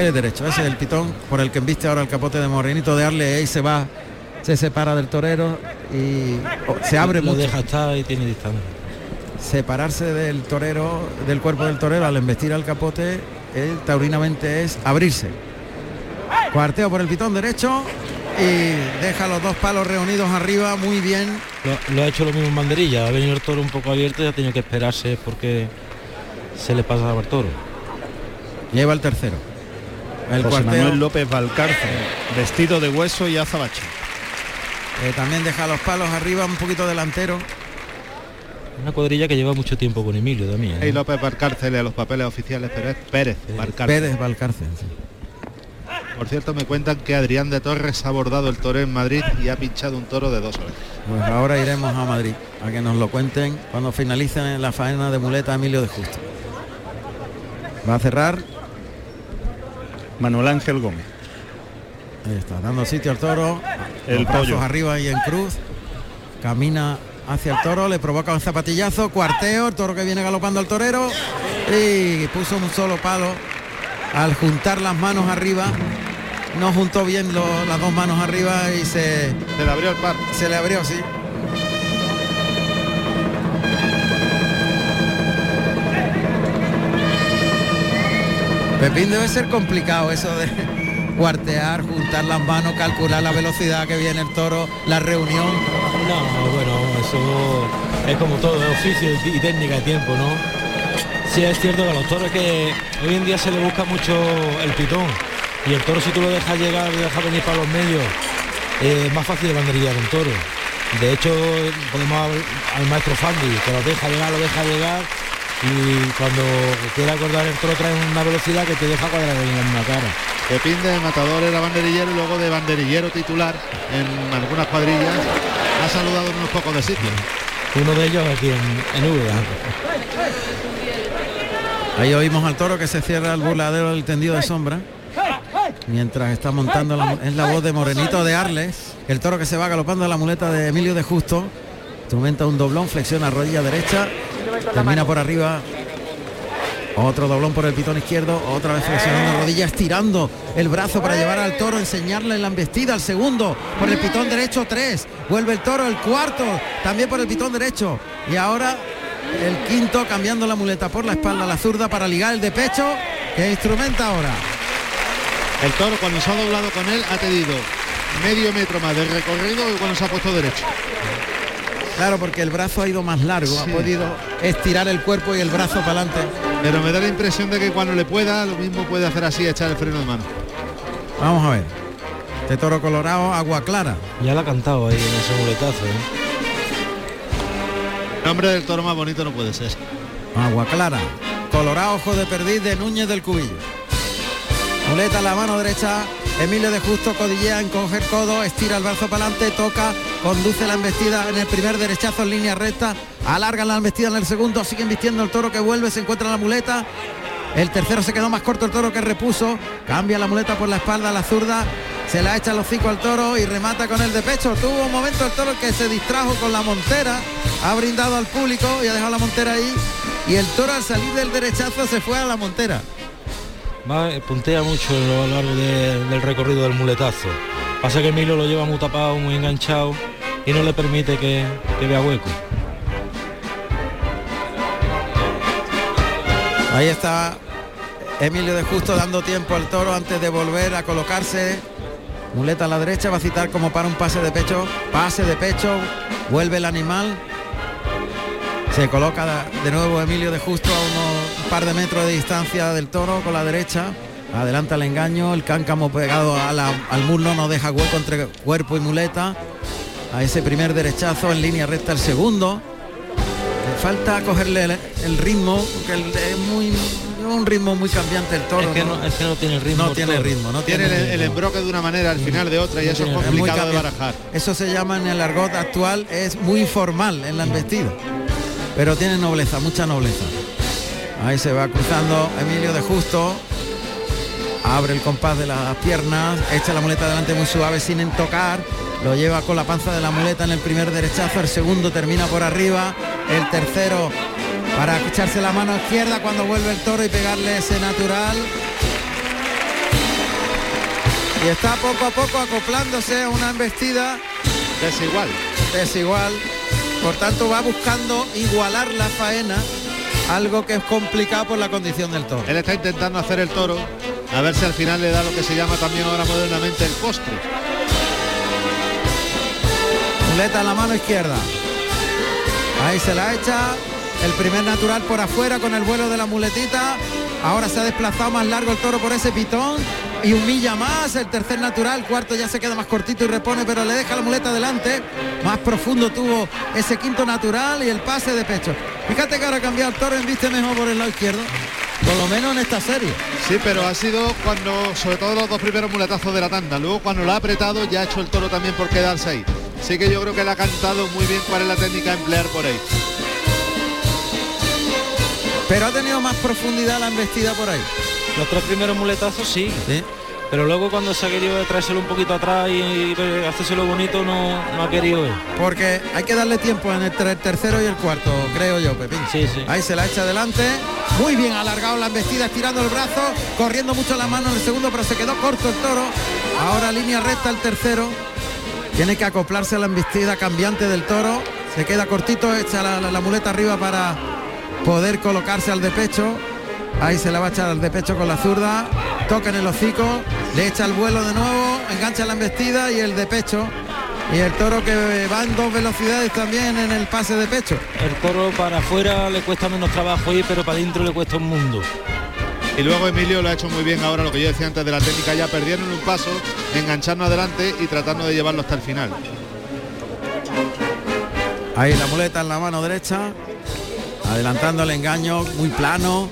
El derecho, ese es el pitón por el que embiste ahora el capote de Morenito de Arles. Ahí se va, se separa del torero y oh, se abre Lo mucho. deja estar y tiene distancia. separarse del torero, del cuerpo del torero al embestir al capote, eh, taurinamente es abrirse. Cuarteo por el pitón derecho y deja los dos palos reunidos arriba muy bien. Lo, lo ha hecho lo mismo en banderilla. Ha venido el toro un poco abierto y ha tenido que esperarse porque se le pasaba al toro. Lleva el tercero. El José cuarteo Manuel López Valcarce, vestido de hueso y azabache. eh, también deja los palos arriba un poquito delantero. Una cuadrilla que lleva mucho tiempo con Emilio también. ¿eh? Y López Valcárcel a los papeles oficiales, pero es Pérez Valcárcel. Pérez Valcarce. sí. Por cierto, me cuentan que Adrián de Torres ha abordado el toro en Madrid y ha pinchado un toro de dos horas. Pues ahora iremos a Madrid a que nos lo cuenten cuando finalicen la faena de muleta Emilio de Justo. Va a cerrar Manuel Ángel Gómez. Ahí está, dando sitio al toro. El Los pollo. arriba y en cruz. Camina hacia el toro, le provoca un zapatillazo, cuarteo, el toro que viene galopando al torero y puso un solo palo al juntar las manos arriba. No juntó bien lo- las dos manos arriba y se, Se le abrió el par. se le abrió, sí. Pepín debe ser complicado eso de cuartear, juntar las manos, calcular la velocidad que viene el toro, la reunión. No, bueno, eso es como todo, es oficio y técnica de tiempo, ¿no? Sí es cierto que a los toros que hoy en día se le busca mucho el pitón y el toro si tú lo dejas llegar, lo dejas venir para los medios, es más fácil de banderillar un toro. De hecho, podemos al, al maestro Fandi, que lo deja llegar, lo deja llegar y cuando quiere acordar el toro trae una velocidad que te deja cuadrar en una cara. Pepín de Matador era banderillero y luego de banderillero titular en algunas cuadrillas. Ha saludado en unos pocos de sitios. Uno de ellos aquí en, en Úbeda. Ahí oímos al toro que se cierra el burladero del tendido de sombra. Mientras está montando la, es la voz de Morenito de Arles, el toro que se va galopando a la muleta de Emilio de Justo. Instrumenta un doblón, flexiona rodilla derecha, termina por arriba. Otro doblón por el pitón izquierdo, otra vez flexionando rodilla, estirando el brazo para llevar al toro, enseñarle en la embestida, al segundo, por el pitón derecho, tres, vuelve el toro, el cuarto, también por el pitón derecho. Y ahora el quinto cambiando la muleta por la espalda, la zurda para ligar el de pecho, que instrumenta ahora. El toro cuando se ha doblado con él ha tenido medio metro más de recorrido que cuando se ha puesto derecho. Claro, porque el brazo ha ido más largo, Sí. ha podido estirar el cuerpo y el brazo para adelante. Pero me da la impresión de que cuando le pueda, lo mismo puede hacer así, echar el freno de mano. Vamos a ver. Este toro colorado, agua clara. Ya la ha cantado ahí en ese muletazo, ¿eh? Nombre del toro más bonito no puede ser. Agua clara. Colorado, ojo de perdiz de Núñez del Cubillo. Muleta a la mano derecha. Emilio de Justo codillea, encoge el codo, estira el brazo para adelante, toca, conduce la embestida en el primer derechazo en línea recta, alarga la embestida en el segundo, siguen vistiendo el toro que vuelve, se encuentra la muleta. El tercero se quedó más corto el toro que repuso, cambia la muleta por la espalda a la zurda, se la echa los hocico al toro y remata con el de pecho. Tuvo un momento el toro que se distrajo con la montera, ha brindado al público y ha dejado la montera ahí. Y el toro al salir del derechazo se fue a la montera. Eh, puntea mucho a lo largo de- del recorrido del muletazo. Pasa que Emilio lo lleva muy tapado, muy enganchado y no le permite que, que vea hueco. Ahí está Emilio de Justo dando tiempo al toro antes de volver a colocarse. Muleta a la derecha, va a citar como para un pase de pecho. Pase de pecho, vuelve el animal. Se coloca de nuevo Emilio de Justo a unos par de metros de distancia del toro con la derecha. Adelanta el engaño, el cáncamo pegado al muslo no deja hueco entre cuerpo y muleta. A ese primer derechazo en línea recta el segundo. Le falta cogerle el, ritmo, porque es muy un ritmo muy cambiante el toro. Es que no, tiene ritmo. No tiene ritmo, no tiene, el, embroque de una manera, al final de otra, y eso es complicado de barajar. Eso se llama en el argot actual, es muy formal en la embestida. Pero tiene nobleza, mucha nobleza. Ahí se va cruzando Emilio de Justo. Abre el compás de las piernas, echa la muleta adelante muy suave sin tocar. Lo lleva con la panza de la muleta en el primer derechazo, el segundo termina por arriba, el tercero para echarse la mano izquierda cuando vuelve el toro y pegarle ese natural. Y está poco a poco acoplándose a una embestida desigual. Desigual. Por tanto va buscando igualar la faena, algo que es complicado por la condición del toro. Él está intentando hacer el toro, a ver si al final le da lo que se llama también ahora modernamente el postre. Muleta en la mano izquierda. Ahí se la echa, el primer natural por afuera con el vuelo de la muletita. Ahora se ha desplazado más largo el toro por ese pitón y humilla más el tercer natural, cuarto ya se queda más cortito y repone, pero le deja la muleta adelante. Más profundo tuvo ese quinto natural y el pase de pecho. Fíjate que ahora ha cambiado el toro en viste mejor por el lado izquierdo. Por lo menos en esta serie. Sí, pero ha sido cuando, sobre todo los dos primeros muletazos de la tanda. Luego cuando lo ha apretado ya ha hecho el toro también por quedarse ahí. Así que yo creo que le ha cantado muy bien cuál es la técnica a emplear por ahí. Pero ha tenido más profundidad la embestida por ahí. Los tres primeros muletazos sí. Pero luego cuando se ha querido traérselo un poquito atrás y, hacérselo bonito no, no, ha querido ver. Porque hay que darle tiempo en el, tercero y el cuarto, creo yo, Pepín. Sí, sí. Ahí se la echa adelante. Muy bien alargado la embestida, estirando el brazo, corriendo mucho la mano en el segundo, pero se quedó corto el toro. Ahora línea recta el tercero. Tiene que acoplarse a la embestida cambiante del toro. Se queda cortito, echa la muleta arriba para poder colocarse al de pecho. Ahí se la va a echar al de pecho con la zurda. Toca en el hocico, le echa el vuelo de nuevo, engancha la embestida y el de pecho. Y el toro que va en dos velocidades también en el pase de pecho. El toro para afuera le cuesta menos trabajo ir, pero para adentro le cuesta un mundo. Y luego Emilio lo ha hecho muy bien ahora, lo que yo decía antes de la técnica, ya perdieron un paso, enganchando adelante y tratando de llevarlo hasta el final. Ahí la muleta en la mano derecha, adelantando el engaño, muy plano.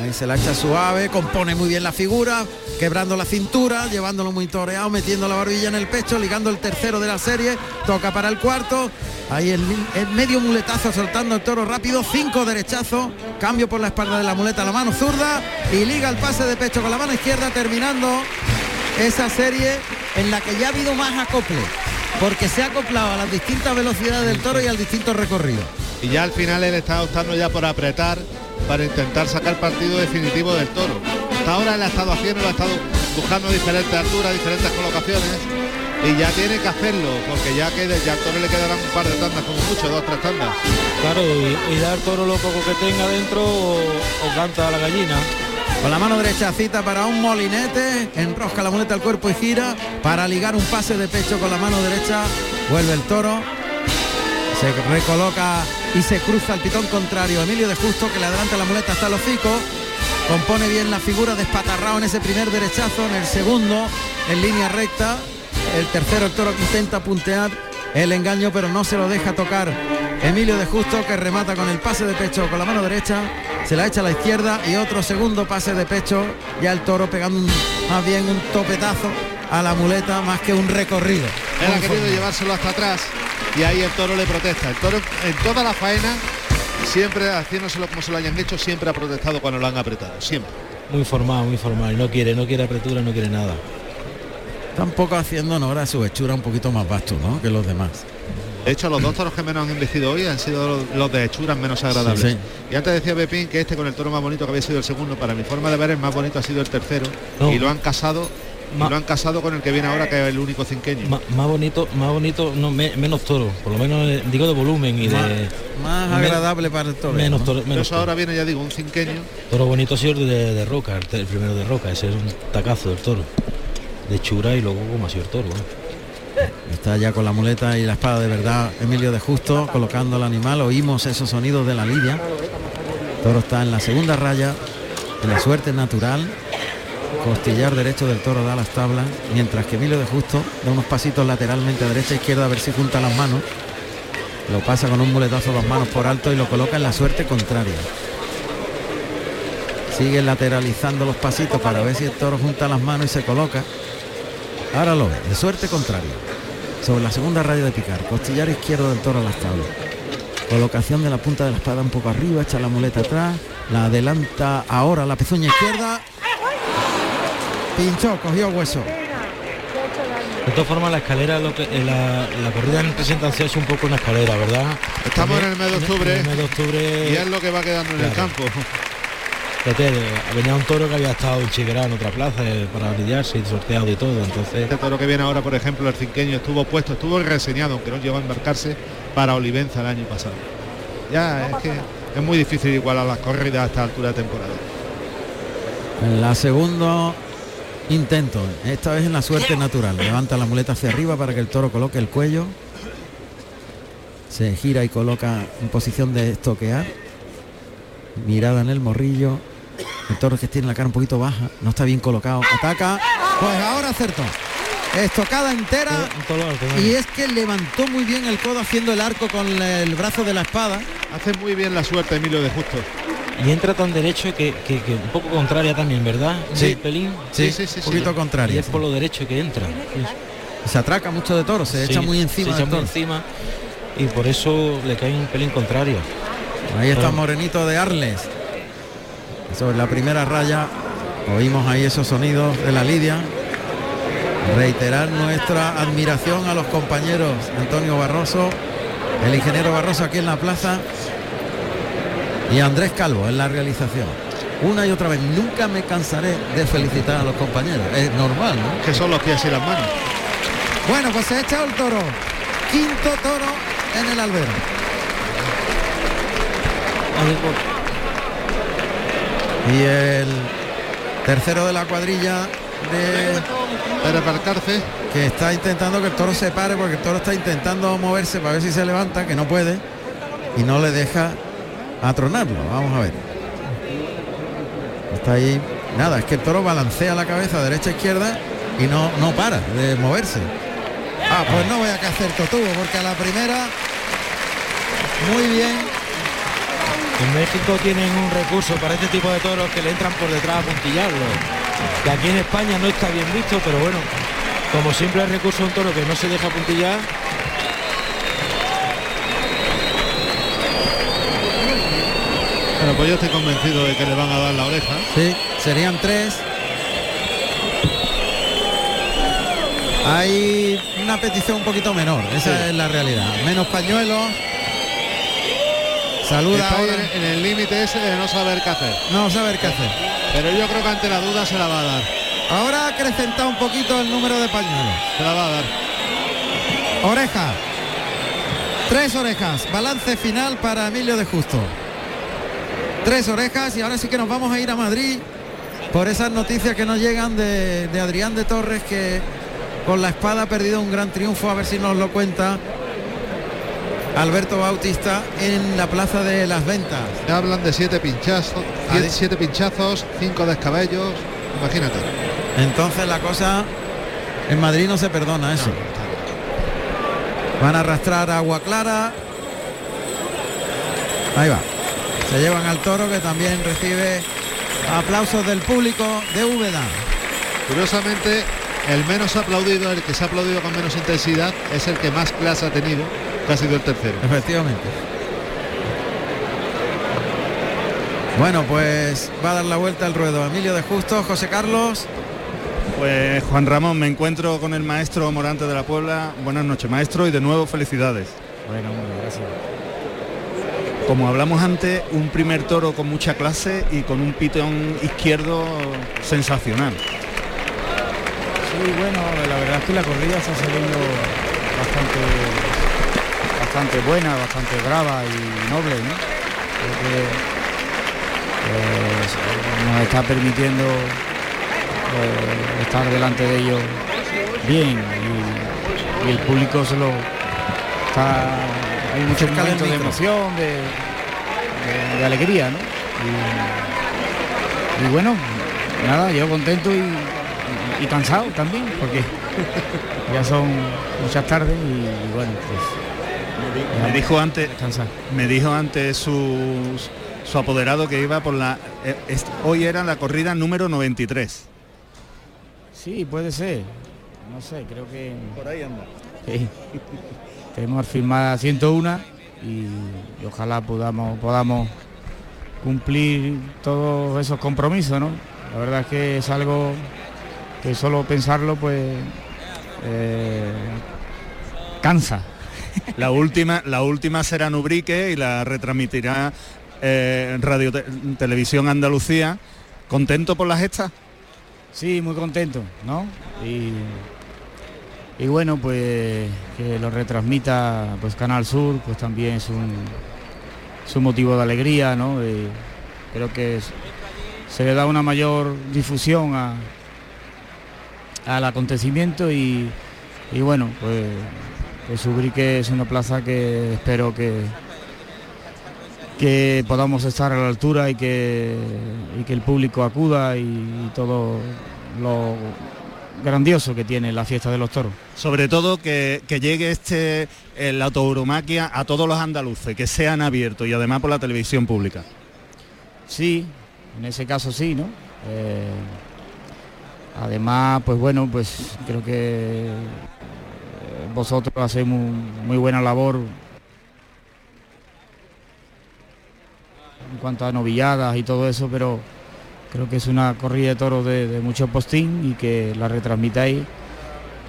Ahí se la echa suave, compone muy bien la figura, quebrando la cintura, llevándolo muy toreado, metiendo la barbilla en el pecho, ligando el tercero de la serie, toca para el cuarto. Ahí el, medio muletazo soltando el toro rápido, cinco derechazos, cambio por la espalda de la muleta, la mano zurda y liga el pase de pecho con la mano izquierda, terminando esa serie en la que ya ha habido más acople, porque se ha acoplado a las distintas velocidades del toro y al distinto recorrido y ya al final él está optando ya por apretar para intentar sacar partido definitivo del toro. Hasta ahora él ha estado haciendo, ha estado buscando diferentes alturas, diferentes colocaciones y ya tiene que hacerlo porque ya que ya al toro le quedarán un par de tandas como mucho, dos, tres tandas. Claro, y, dar toro lo poco que tenga dentro o, canta la gallina. Con la mano derecha cita para un molinete, enrosca la muleta al cuerpo y gira para ligar un pase de pecho con la mano derecha. Vuelve el toro, se recoloca y se cruza el pitón contrario. Emilio de Justo que le adelanta la muleta hasta el hocico. Compone bien la figura despatarrado en ese primer derechazo, en el segundo en línea recta. El tercero el toro que intenta puntear el engaño pero no se lo deja tocar. Emilio de Justo que remata con el pase de pecho con la mano derecha, se la echa a la izquierda y otro segundo pase de pecho, ya el toro pegando más bien un topetazo a la muleta más que un recorrido. Él ha querido llevárselo hasta atrás y ahí el toro le protesta. El toro en toda la faena, siempre haciéndoselo como se lo hayan hecho, siempre ha protestado cuando lo han apretado, siempre. Muy formal, muy formal, no quiere, no quiere apertura, no quiere nada. Tampoco haciendo honor a su hechura un poquito más vasto, ¿no? Que los demás. De hecho, los dos toros que menos han investido hoy han sido los de hechuras menos agradables. Y antes decía Pepín que este con el toro más bonito que había sido el segundo, para mi forma de ver el más bonito ha sido el tercero. Y lo han casado y lo han casado con el que viene ahora, que es el único cinqueño. más bonito, más bonito, no, menos toro, por lo menos eh, digo de volumen y de... Más agradable para el toro. Menos toro. Menos ahora viene, ya digo, un cinqueño. Toro bonito ha sido de, de Roca, el, primero de Roca, ese es un tacazo del toro. De Chura y luego como el toro. Está ya con la muleta y la espada de verdad Emilio de Justo colocando el animal. Oímos esos sonidos de la lidia. toro está en la segunda raya, en la suerte natural. Costillar derecho del toro da las tablas, mientras que Emilio de Justo da unos pasitos lateralmente a derecha e izquierda a ver si junta las manos. Lo pasa con un muletazo dos manos por alto y lo coloca en la suerte contraria. Sigue lateralizando los pasitos para ver si el toro junta las manos y se coloca. Ahora lo ve, de suerte contraria. Sobre la segunda raya de picar, costillar izquierdo del toro a las tablas. Colocación de la punta de la espada un poco arriba, echa la muleta atrás, la adelanta ahora la pezuña izquierda. Pinchó, cogió hueso. De todas formas, la escalera, lo que, eh, la, corrida en presentación es un poco una escalera, ¿verdad? Estamos en el mes de octubre. mes de octubre. Y es lo que va quedando en el campo. Venía un toro que había estado en Chiguera en otra plaza eh, para lidiarse y sorteado y todo. Entonces. Este toro que viene ahora, por ejemplo, el cinqueño estuvo puesto, estuvo reseñado, aunque no llegó a embarcarse para Olivenza el año pasado. Ya es que es muy difícil igualar las corridas a esta altura de temporada. En la segunda intento, esta vez en la suerte natural. Levanta la muleta hacia arriba para que el toro coloque el cuello. Se gira y coloca en posición de estoquear. Mirada en el morrillo. El toro que tiene la cara un poquito baja, no está bien colocado. Ataca. Pues ahora acertó. Estocada entera. Y es que levantó muy bien el codo haciendo el arco con el brazo de la espada. Hace muy bien la suerte Emilio de Justo y entra tan derecho que, un poco contraria también, ¿verdad? Sí, pelín. Sí, sí, sí, un poquito contraria. Y es por lo derecho que entra. Se atraca mucho de toro, se echa muy encima. Se echa muy encima y por eso le cae un pelín contrario. Ahí está Morenito de Arles. Sobre la primera raya oímos ahí esos sonidos de la lidia. Reiterar nuestra admiración a los compañeros Antonio Barroso, el ingeniero Barroso aquí en la plaza y Andrés Calvo en la realización. Una y otra vez, nunca me cansaré de felicitar a los compañeros. Es normal, ¿no? Que son los pies y las manos. Bueno, pues se ha echado el toro. Quinto toro en el albero. Y el tercero de la cuadrilla de para que está intentando que el toro se pare porque el toro está intentando moverse para ver si se levanta, que no puede y no le deja a tronarlo. Vamos a ver. Está ahí. Nada, es que el toro balancea la cabeza derecha izquierda y no, no para de moverse. Ah, pues no voy a que hacer totubo porque a la primera muy bien. En México tienen un recurso para este tipo de toros que le entran por detrás a puntillarlo. Que aquí en España no está bien visto, pero bueno, como siempre hay recurso un toro que no se deja puntillar, Bueno, pues yo estoy convencido de que le van a dar la oreja. Sí, serían tres. Hay una petición un poquito menor, esa es la realidad. Menos pañuelos. Saluda ahora. En, el límite ese de no saber qué hacer. No saber qué hacer. Pero yo creo que ante la duda se la va a dar. Ahora ha acrecentado un poquito el número de pañuelos. Se la va a dar. Oreja. Tres orejas. Balance final para Emilio de Justo tres orejas y ahora sí que nos vamos a ir a Madrid por esas noticias que nos llegan de, Adrián de Torres que con la espada ha perdido un gran triunfo, a ver si nos lo cuenta Alberto Bautista en la Plaza de las Ventas. hablan de siete pinchazos, siete pinchazos, cinco descabellos, imagínate. Entonces la cosa en Madrid no se perdona eso. Van a arrastrar agua clara. Ahí va. Se llevan al toro que también recibe aplausos del público de Úbeda. Curiosamente, el menos aplaudido, el que se ha aplaudido con menos intensidad, es el que más clase ha tenido, que ha sido el tercero. Efectivamente. Bueno, pues va a dar la vuelta al ruedo. Emilio de Justo, José Carlos. Pues Juan Ramón, me encuentro con el maestro Morante de la Puebla. Buenas noches, maestro, y de nuevo felicidades. Bueno, gracias como hablamos antes, un primer toro con mucha clase y con un pitón izquierdo sensacional. Sí, bueno, la verdad es que la corrida está saliendo bastante bastante buena, bastante brava y noble, ¿no? Creo que eh, nos está permitiendo eh, estar delante de ellos bien y, el público se lo está hay muchos momentos de emoción, de, alegría, ¿no? y bueno, nada, yo contento y, y cansado también, porque ya son muchas tardes y, bueno, pues... Me dijo antes, me dijo antes su, su apoderado que iba por la... Eh, hoy era la corrida número 93. Sí, puede ser. No sé, creo que... Por ahí anda. Sí. Tenemos firmada 101 y, y, ojalá podamos, podamos cumplir todos esos compromisos, ¿no? La verdad es que es algo que solo pensarlo pues eh, cansa. La última, la última será Nubrique y la retransmitirá eh, Radio Televisión Andalucía. ¿Contento por las gestas? Sí, muy contento, ¿no? Y, y, bueno, pues que lo retransmita pues Canal Sur, pues también es un, es motivo de alegría, ¿no? creo que se le da una mayor difusión a, al acontecimiento y, bueno, pues, pues Ubrique es una plaza que espero que, que podamos estar a la altura y que, que el público acuda y, todo lo grandioso que tiene la fiesta de los toros. Sobre todo que, llegue este la tauromaquia a todos los andaluces, que sean abiertos y además por la televisión pública. Sí, en ese caso sí, ¿no? Eh, Además, pues bueno, pues creo que eh, vosotros hacéis muy, buena labor en cuanto a novilladas y todo eso, pero creo que es una corrida de toros de, mucho postín y que la retransmitáis,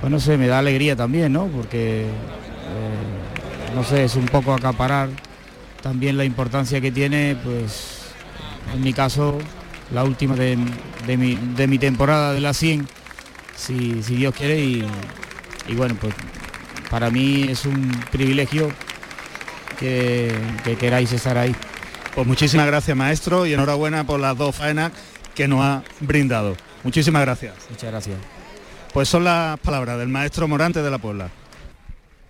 bueno, no me da alegría también, ¿no? Porque, eh, no sé, es un poco acaparar también la importancia que tiene, pues, en mi caso, la última de, mi, temporada de la 100, si, Dios quiere, y, bueno, pues para mí es un privilegio que, queráis estar ahí. Pues muchísimas gracias maestro y enhorabuena por las dos faenas que nos ha brindado. Muchísimas gracias. Muchas gracias. Pues son las palabras del maestro Morante de la Puebla.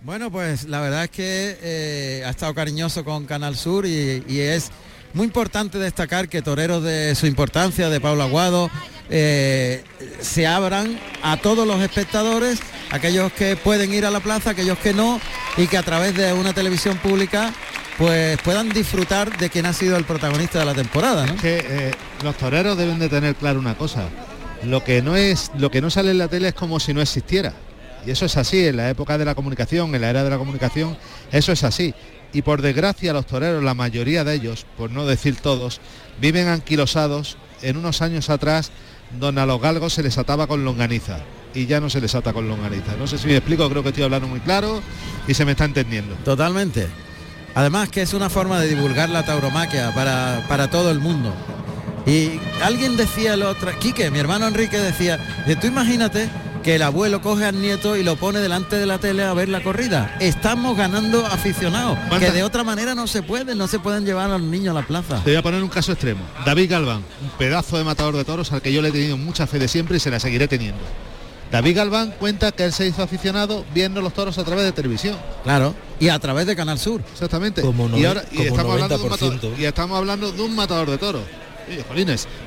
Bueno, pues la verdad es que eh, ha estado cariñoso con Canal Sur y es muy importante destacar que toreros de su importancia, de Pablo Aguado, eh, se abran a todos los espectadores, aquellos que pueden ir a la plaza, aquellos que no, y que a través de una televisión pública pues puedan disfrutar de quien ha sido el protagonista de la temporada. Es que eh, los toreros deben de tener claro una cosa. Lo que no es, lo que no sale en la tele es como si no existiera. Y eso es así, en la época de la comunicación, en la era de la comunicación, eso es así y por desgracia los toreros, la mayoría de ellos, por no decir todos, viven anquilosados en unos años atrás donde a los galgos se les ataba con longaniza y ya no se les ata con longaniza. No sé si me explico, creo que estoy hablando muy claro y se me está entendiendo. Totalmente. Además que es una forma de divulgar la tauromaquia para, para todo el mundo. Y alguien decía el otro, Quique, mi hermano Enrique decía, tú imagínate que el abuelo coge al nieto y lo pone delante de la tele a ver la corrida. Estamos ganando aficionados, que de otra manera no se puede, no se pueden llevar a los niños a la plaza. Te voy a poner un caso extremo. David Galván, un pedazo de matador de toros al que yo le he tenido mucha fe de siempre y se la seguiré teniendo. David Galván cuenta que él se hizo aficionado viendo los toros a través de televisión. Claro, y a través de Canal Sur. Exactamente. y ahora estamos, hablando de y estamos hablando de un matador de toros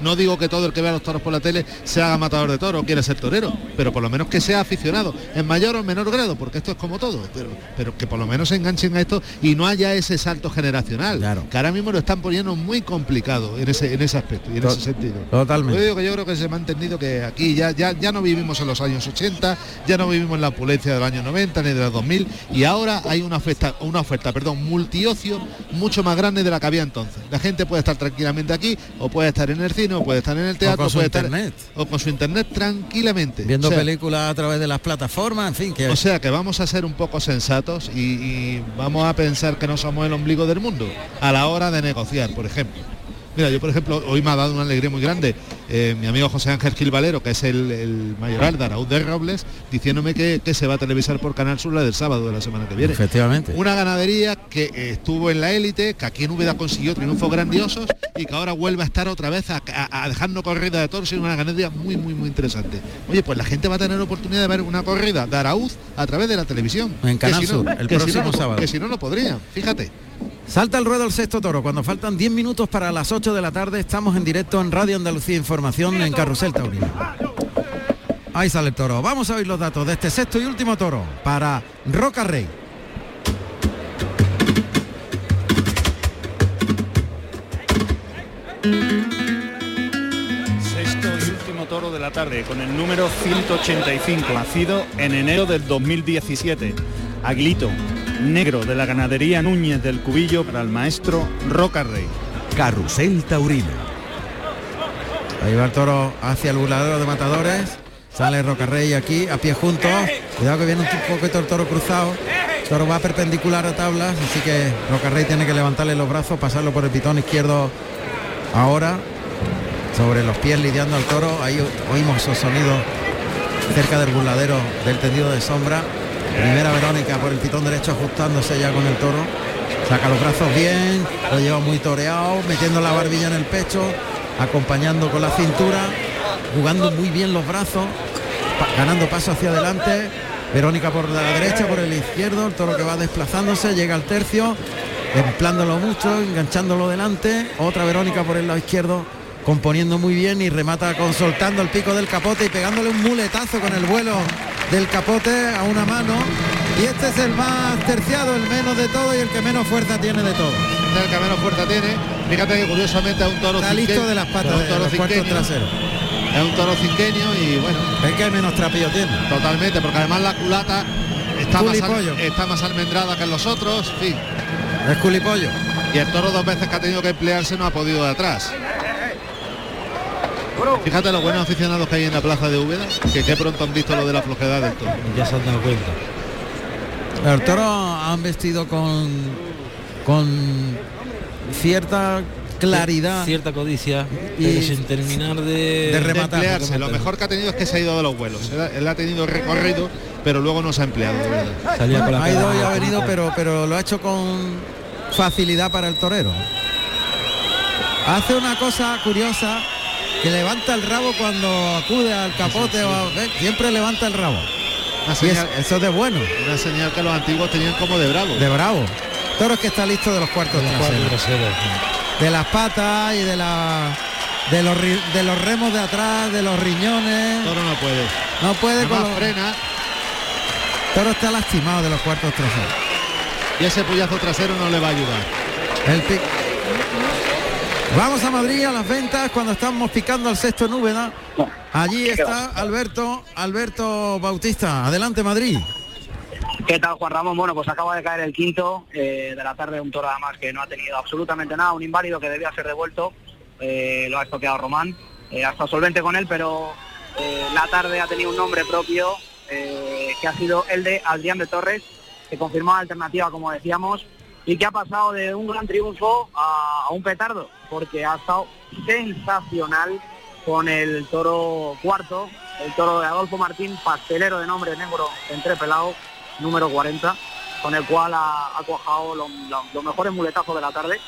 no digo que todo el que vea los toros por la tele se haga matador de toros, quiere ser torero, pero por lo menos que sea aficionado, en mayor o menor grado, porque esto es como todo, pero, pero que por lo menos se enganchen a esto y no haya ese salto generacional, claro. que ahora mismo lo están poniendo muy complicado en ese, en ese aspecto y en ese sentido. Totalmente. Yo, digo que yo creo que se me ha entendido que aquí ya, ya, ya no vivimos en los años 80, ya no vivimos en la opulencia del año 90 ni de los 2000 y ahora hay una oferta, una oferta, perdón, multiocio mucho más grande de la que había entonces. La gente puede estar tranquilamente aquí o puede estar en el cine, o puede estar en el teatro, o puede internet. estar o con su internet tranquilamente. Viendo películas a través de las plataformas, en fin. Que... O sea que vamos a ser un poco sensatos y, vamos a pensar que no somos el ombligo del mundo a la hora de negociar, por ejemplo. Mira, yo por ejemplo, hoy me ha dado una alegría muy grande. eh, mi amigo José Ángel Gil Valero, que es el, mayoral de Araúz de Robles, diciéndome que, se va a televisar por Canal Sur la del sábado de la semana que viene. Efectivamente. Una ganadería que estuvo en la élite, que aquí en Úbeda consiguió triunfos grandiosos y que ahora vuelve a estar otra vez a, dejando corrida de toros en una ganadería muy, muy, muy interesante. Oye, pues la gente va a tener oportunidad de ver una corrida de Araúz a través de la televisión. En Canal Sur, el próximo sábado. Que si no, no podrían, fíjate. Salta el ruedo el sexto toro. Cuando faltan 10 minutos para las 8 de la tarde, estamos en directo en Radio Andalucía Información en Carrusel Taurino. Ahí sale el toro. Vamos a oír los datos de este sexto y último toro para Roca Rey. Sexto y último toro de la tarde con el número 185, nacido en enero del 2017. Aguilito, negro de la ganadería Núñez del Cubillo para el maestro Roca Rey. Carrusel Taurino. Ahí va el toro hacia el burladero de matadores. Sale Roca Rey aquí, a pie juntos. Cuidado que viene un poquito el toro cruzado. El toro va perpendicular a tablas, así que Roca Rey tiene que levantarle los brazos, pasarlo por el pitón izquierdo ahora. Sobre los pies lidiando al toro. Ahí oímos esos sonidos cerca del burladero del tendido de sombra. Primera Verónica por el pitón derecho ajustándose ya con el toro. Saca los brazos bien, lo lleva muy toreado, metiendo la barbilla en el pecho, acompañando con la cintura, jugando muy bien los brazos, ganando paso hacia adelante. Verónica por la derecha, por el izquierdo, el toro que va desplazándose, llega al tercio, emplándolo mucho, enganchándolo delante. Otra Verónica por el lado izquierdo, componiendo muy bien y remata con soltando el pico del capote y pegándole un muletazo con el vuelo del capote a una mano. Y este es el más terciado, el menos de todo y el que menos fuerza tiene de todo. Este es el que menos fuerza tiene. Fíjate que curiosamente es un toro Está listo de las patas, un toro trasero. Es un toro cinqueño y bueno. Es que el menos trapillo tiene. Totalmente, porque además la culata está, más, está más almendrada que los otros. Sí. Es culipollo. Y el toro dos veces que ha tenido que emplearse no ha podido de atrás. Fíjate los buenos aficionados que hay en la plaza de Úbeda, que qué pronto han visto lo de la flojedad del toro. Ya se han dado cuenta. El toro han vestido con con cierta claridad, cierta codicia y sin terminar de, rematar. lo mejor que ha tenido es que se ha ido de los vuelos. Él, ha tenido recorrido, pero luego no se ha empleado. ha ido y ha venido, pero pero lo ha hecho con facilidad para el torero. Hace una cosa curiosa que levanta el rabo cuando acude al capote o siempre levanta el rabo. eso es de bueno. Una señal que los antiguos tenían como de bravo. De bravo. Toros que está listo de los cuartos traseros. De las patas y de la de los de los remos de atrás, de los riñones. Toro no puede. No puede con frena. Toro está lastimado de los cuartos traseros. Y ese puyazo trasero no le va a ayudar. El Vamos a Madrid a las ventas cuando estamos picando al sexto en Úbeda. Allí está Alberto, Alberto Bautista. Adelante Madrid. ¿Qué tal Juan Ramón? Bueno, pues acaba de caer el quinto eh, de la tarde, un toro además que no ha tenido absolutamente nada, un inválido que debía ser devuelto, eh, lo ha estoqueado Román, eh, ha estado solvente con él, pero la tarde ha tenido un nombre propio que ha sido el de Adrián de Torres, que confirmó la alternativa, como decíamos, y que ha pasado de un gran triunfo a, un petardo, porque ha estado sensacional con el toro cuarto, el toro de Adolfo Martín, pastelero de nombre negro entrepelado, número 40, con el cual ha, cuajado los mejores muletazos de la tarde.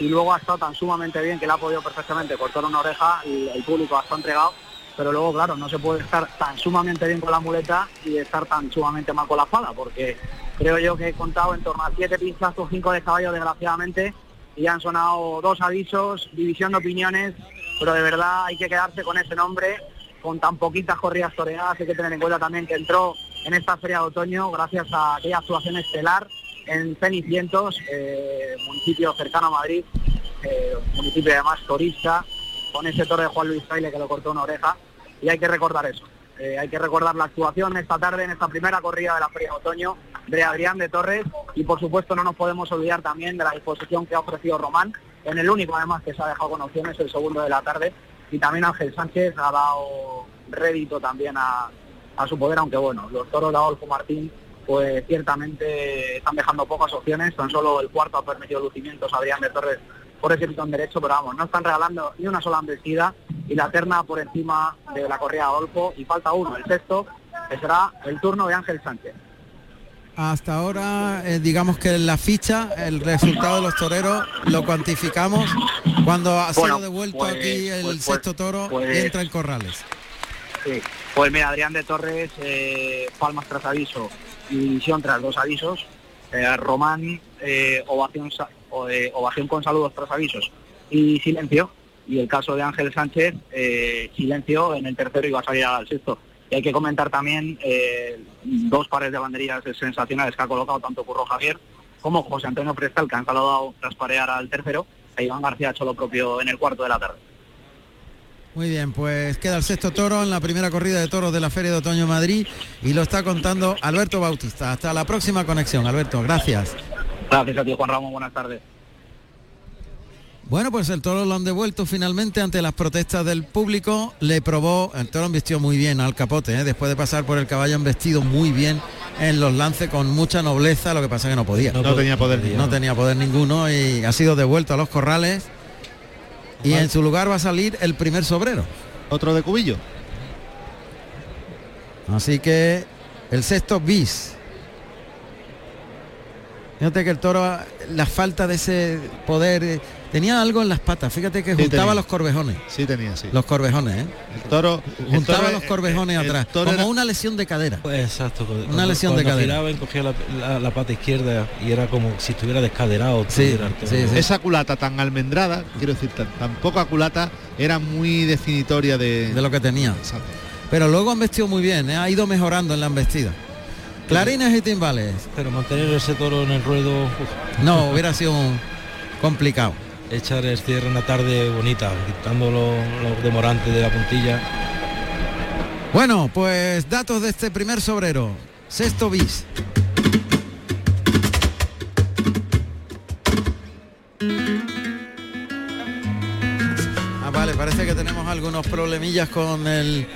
Y luego ha estado tan sumamente bien que le ha podido perfectamente cortar una oreja y el público ha estado entregado, pero luego claro, no se puede estar tan sumamente bien con la muleta y estar tan sumamente mal con la espada, porque creo yo que he contado en torno a siete pinchazos, cinco de caballo desgraciadamente, y han sonado dos avisos, división de opiniones, pero de verdad hay que quedarse con ese nombre, con tan poquitas corridas toreadas, hay que tener en cuenta también que entró en esta feria de otoño gracias a aquella actuación estelar en Cenicientos, eh, municipio cercano a Madrid, eh, municipio además turista, con ese toro de Juan Luis Fraile que lo cortó una oreja, y hay que recordar eso. Eh, hay que recordar la actuación esta tarde en esta primera corrida de la Feria de Otoño de Adrián de Torres y por supuesto no nos podemos olvidar también de la disposición que ha ofrecido Román, en el único además que se ha dejado con opciones, el segundo de la tarde, y también Ángel Sánchez ha dado rédito también a, su poder, aunque bueno, los toros de Adolfo Martín pues ciertamente están dejando pocas opciones, tan solo el cuarto ha permitido lucimientos a Adrián de Torres por ese pitón derecho, pero vamos, no están regalando ni una sola embestida y la terna por encima de la correa Adolfo y falta uno, el sexto, que será el turno de Ángel Sánchez. Hasta ahora, eh, digamos que la ficha, el resultado de los toreros, lo cuantificamos cuando ha sido Bueno, devuelto pues- aquí el pues- sexto toro pues- y entra en corrales. Sí. Pues mira, Adrián de Torres, eh, palmas tras aviso y división tras dos avisos. Eh, Román, eh, ovación, ovación con saludos tras avisos y silencio. Y el caso de Ángel Sánchez, eh, silencio en el tercero y va a salir al sexto. Y hay que comentar también eh, dos pares de banderillas sensacionales que ha colocado tanto Curro Javier como José Antonio Prestal, que han saludado tras parear al tercero, e Iván García ha hecho lo propio en el cuarto de la tarde. Muy bien, pues queda el sexto toro en la primera corrida de toros de la Feria de Otoño Madrid y lo está contando Alberto Bautista. Hasta la próxima conexión, Alberto, gracias. Gracias a ti, Juan Ramón. Buenas tardes. Bueno, pues el toro lo han devuelto finalmente ante las protestas del público. Le probó, el toro vestió muy bien al capote, ¿eh? después de pasar por el caballo han vestido muy bien en los lances con mucha nobleza, lo que pasa que no podía. No tenía poder No tenía poder ninguno y ha sido devuelto a los corrales. Y en su lugar va a salir el primer sobrero. Otro de cubillo. Así que el sexto bis. Fíjate que el toro, la falta de ese poder, tenía algo en las patas. Fíjate que juntaba los corvejones. Sí tenía, sí. Los corvejones, ¿eh? El toro el Juntaba toro- los corvejones el- el atrás. toro Como era- una lesión de cadera. Exacto. Una lesión de cuando cadera. giraba, encogía la, la- la pata izquierda y era como si estuviera descaderado. Sí. Esa culata tan almendrada, quiero decir, tan, tan poca culata, era muy definitoria de, de lo que tenía. Pero luego han vestido muy bien, ¿eh? ha ido mejorando en la embestida. Clarines y timbales. Pero mantener ese toro en el ruedo, uf, No, hubiera sido complicado. Echar el cierre una tarde bonita, quitando los, demorantes de la puntilla. Bueno, pues datos de este primer sobrero. Sexto bis. Ah, vale, parece que tenemos algunos problemillas con el,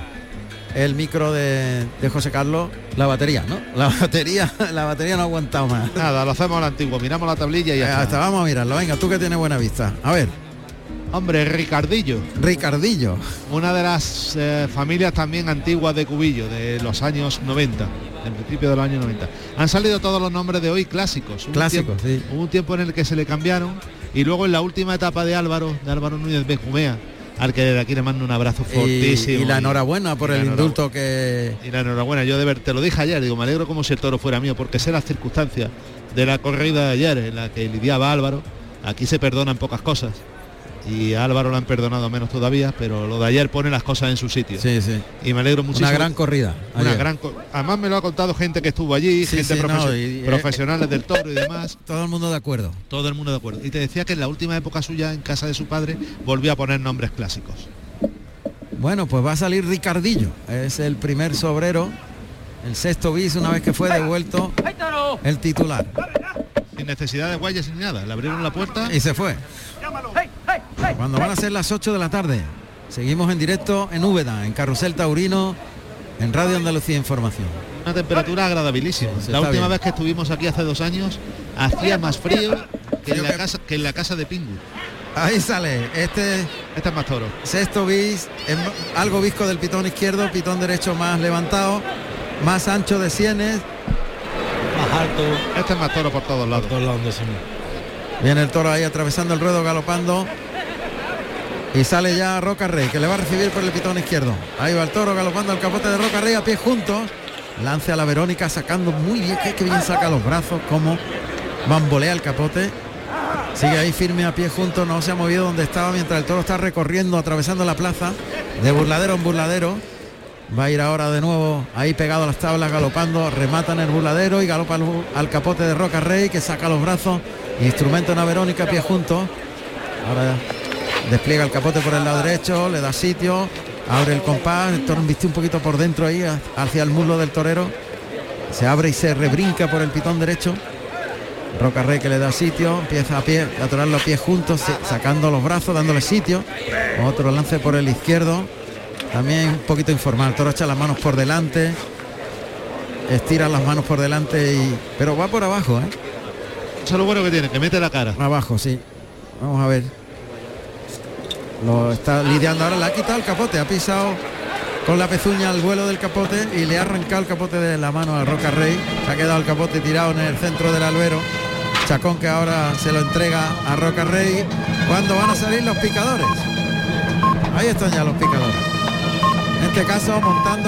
el micro de, de José Carlos. La batería, ¿no? La batería, la batería no ha aguantado más. Nada, lo hacemos a la antigua, miramos la tablilla y ya Eh, hasta vamos a mirarlo. Venga, tú que tienes buena vista. A ver. Hombre, Ricardillo. Ricardillo. Una de las eh, familias también antiguas de Cubillo, de los años 90, del principio de los años 90. Han salido todos los nombres de hoy clásicos. Clásicos, tiempo- Hubo un tiempo en el que se le cambiaron y luego en la última etapa de Álvaro, de Álvaro Núñez Benjumea, al que de aquí le mando un abrazo fortísimo. y la enhorabuena por el indulto que Y la enhorabuena, yo de ver, te lo dije ayer, digo, me alegro como si el toro fuera mío, porque sé las circunstancias de la corrida de ayer en la que lidiaba Álvaro. Aquí se perdonan pocas cosas. Y a Álvaro lo han perdonado menos todavía, pero lo de ayer pone las cosas en su sitio. Sí, sí. Y me alegro muchísimo. Una gran corrida. Una ayer. gran co- Además me lo ha contado gente que estuvo allí, Sí, gente sí, no, y- y- profesionales del toro y demás. Todo el mundo de acuerdo. Todo el mundo de acuerdo. Y te decía que en la última época suya en casa de su padre volvió a poner nombres clásicos. Bueno, pues va a salir Ricardillo. Es el primer sobrero. El sexto bis una vez que fue devuelto el titular. Sin necesidad de guayas ni nada. Le abrieron la puerta Y se fue. Cuando van a ser las 8 de la tarde. Seguimos en directo en Úbeda, en Carrusel Taurino, en Radio Andalucía Información. Una temperatura agradabilísima. Sí, la última bien. vez que estuvimos aquí hace dos años hacía más frío que en la casa, que en la casa de Pingu. Ahí sale. Este Este es más toro. sexto bis, en- algo visco del pitón izquierdo, pitón derecho más levantado, más ancho de sienes. Más alto. Este es más toro por todos lados. Por todos lados. Viene el toro ahí atravesando el ruedo, galopando. Y sale ya Roca Rey, que le va a recibir por el pitón izquierdo. Ahí va el toro galopando al capote de Roca Rey a pies juntos. Lance a la Verónica sacando muy bien, que, bien saca los brazos, como bambolea el capote. Sigue ahí firme a pie juntos, no se ha movido donde estaba mientras el toro está recorriendo, atravesando la plaza, de burladero en burladero. Va a ir ahora de nuevo ahí pegado a las tablas, galopando, remata en el burladero y galopa al, capote de Roca Rey, que saca los brazos, instrumento en la Verónica, pie juntos. Ahora despliega el capote por el lado derecho, le da sitio, abre el compás, el toro viste un poquito por dentro ahí, ha- hacia el muslo del torero. Se abre y se rebrinca por el pitón derecho. Roca Rey que le da sitio, empieza a pie, a atorar los pies juntos, sacando los brazos, dándole sitio. Otro lance por el izquierdo. También un poquito informal. El toro echa las manos por delante. Estira las manos por delante y. Pero va por abajo, ¿eh? Eso es lo bueno que tiene, que mete la cara. Abajo, sí. Vamos a ver. Lo está lidiando ahora, le ha quitado el capote, ha pisado con la pezuña al vuelo del capote y le ha arrancado el capote de la mano a Roca Rey. Se ha quedado el capote tirado en el centro del albero. Chacón que ahora se lo entrega a Roca Rey. cuando van a salir los picadores? Ahí están ya los picadores. En este caso montando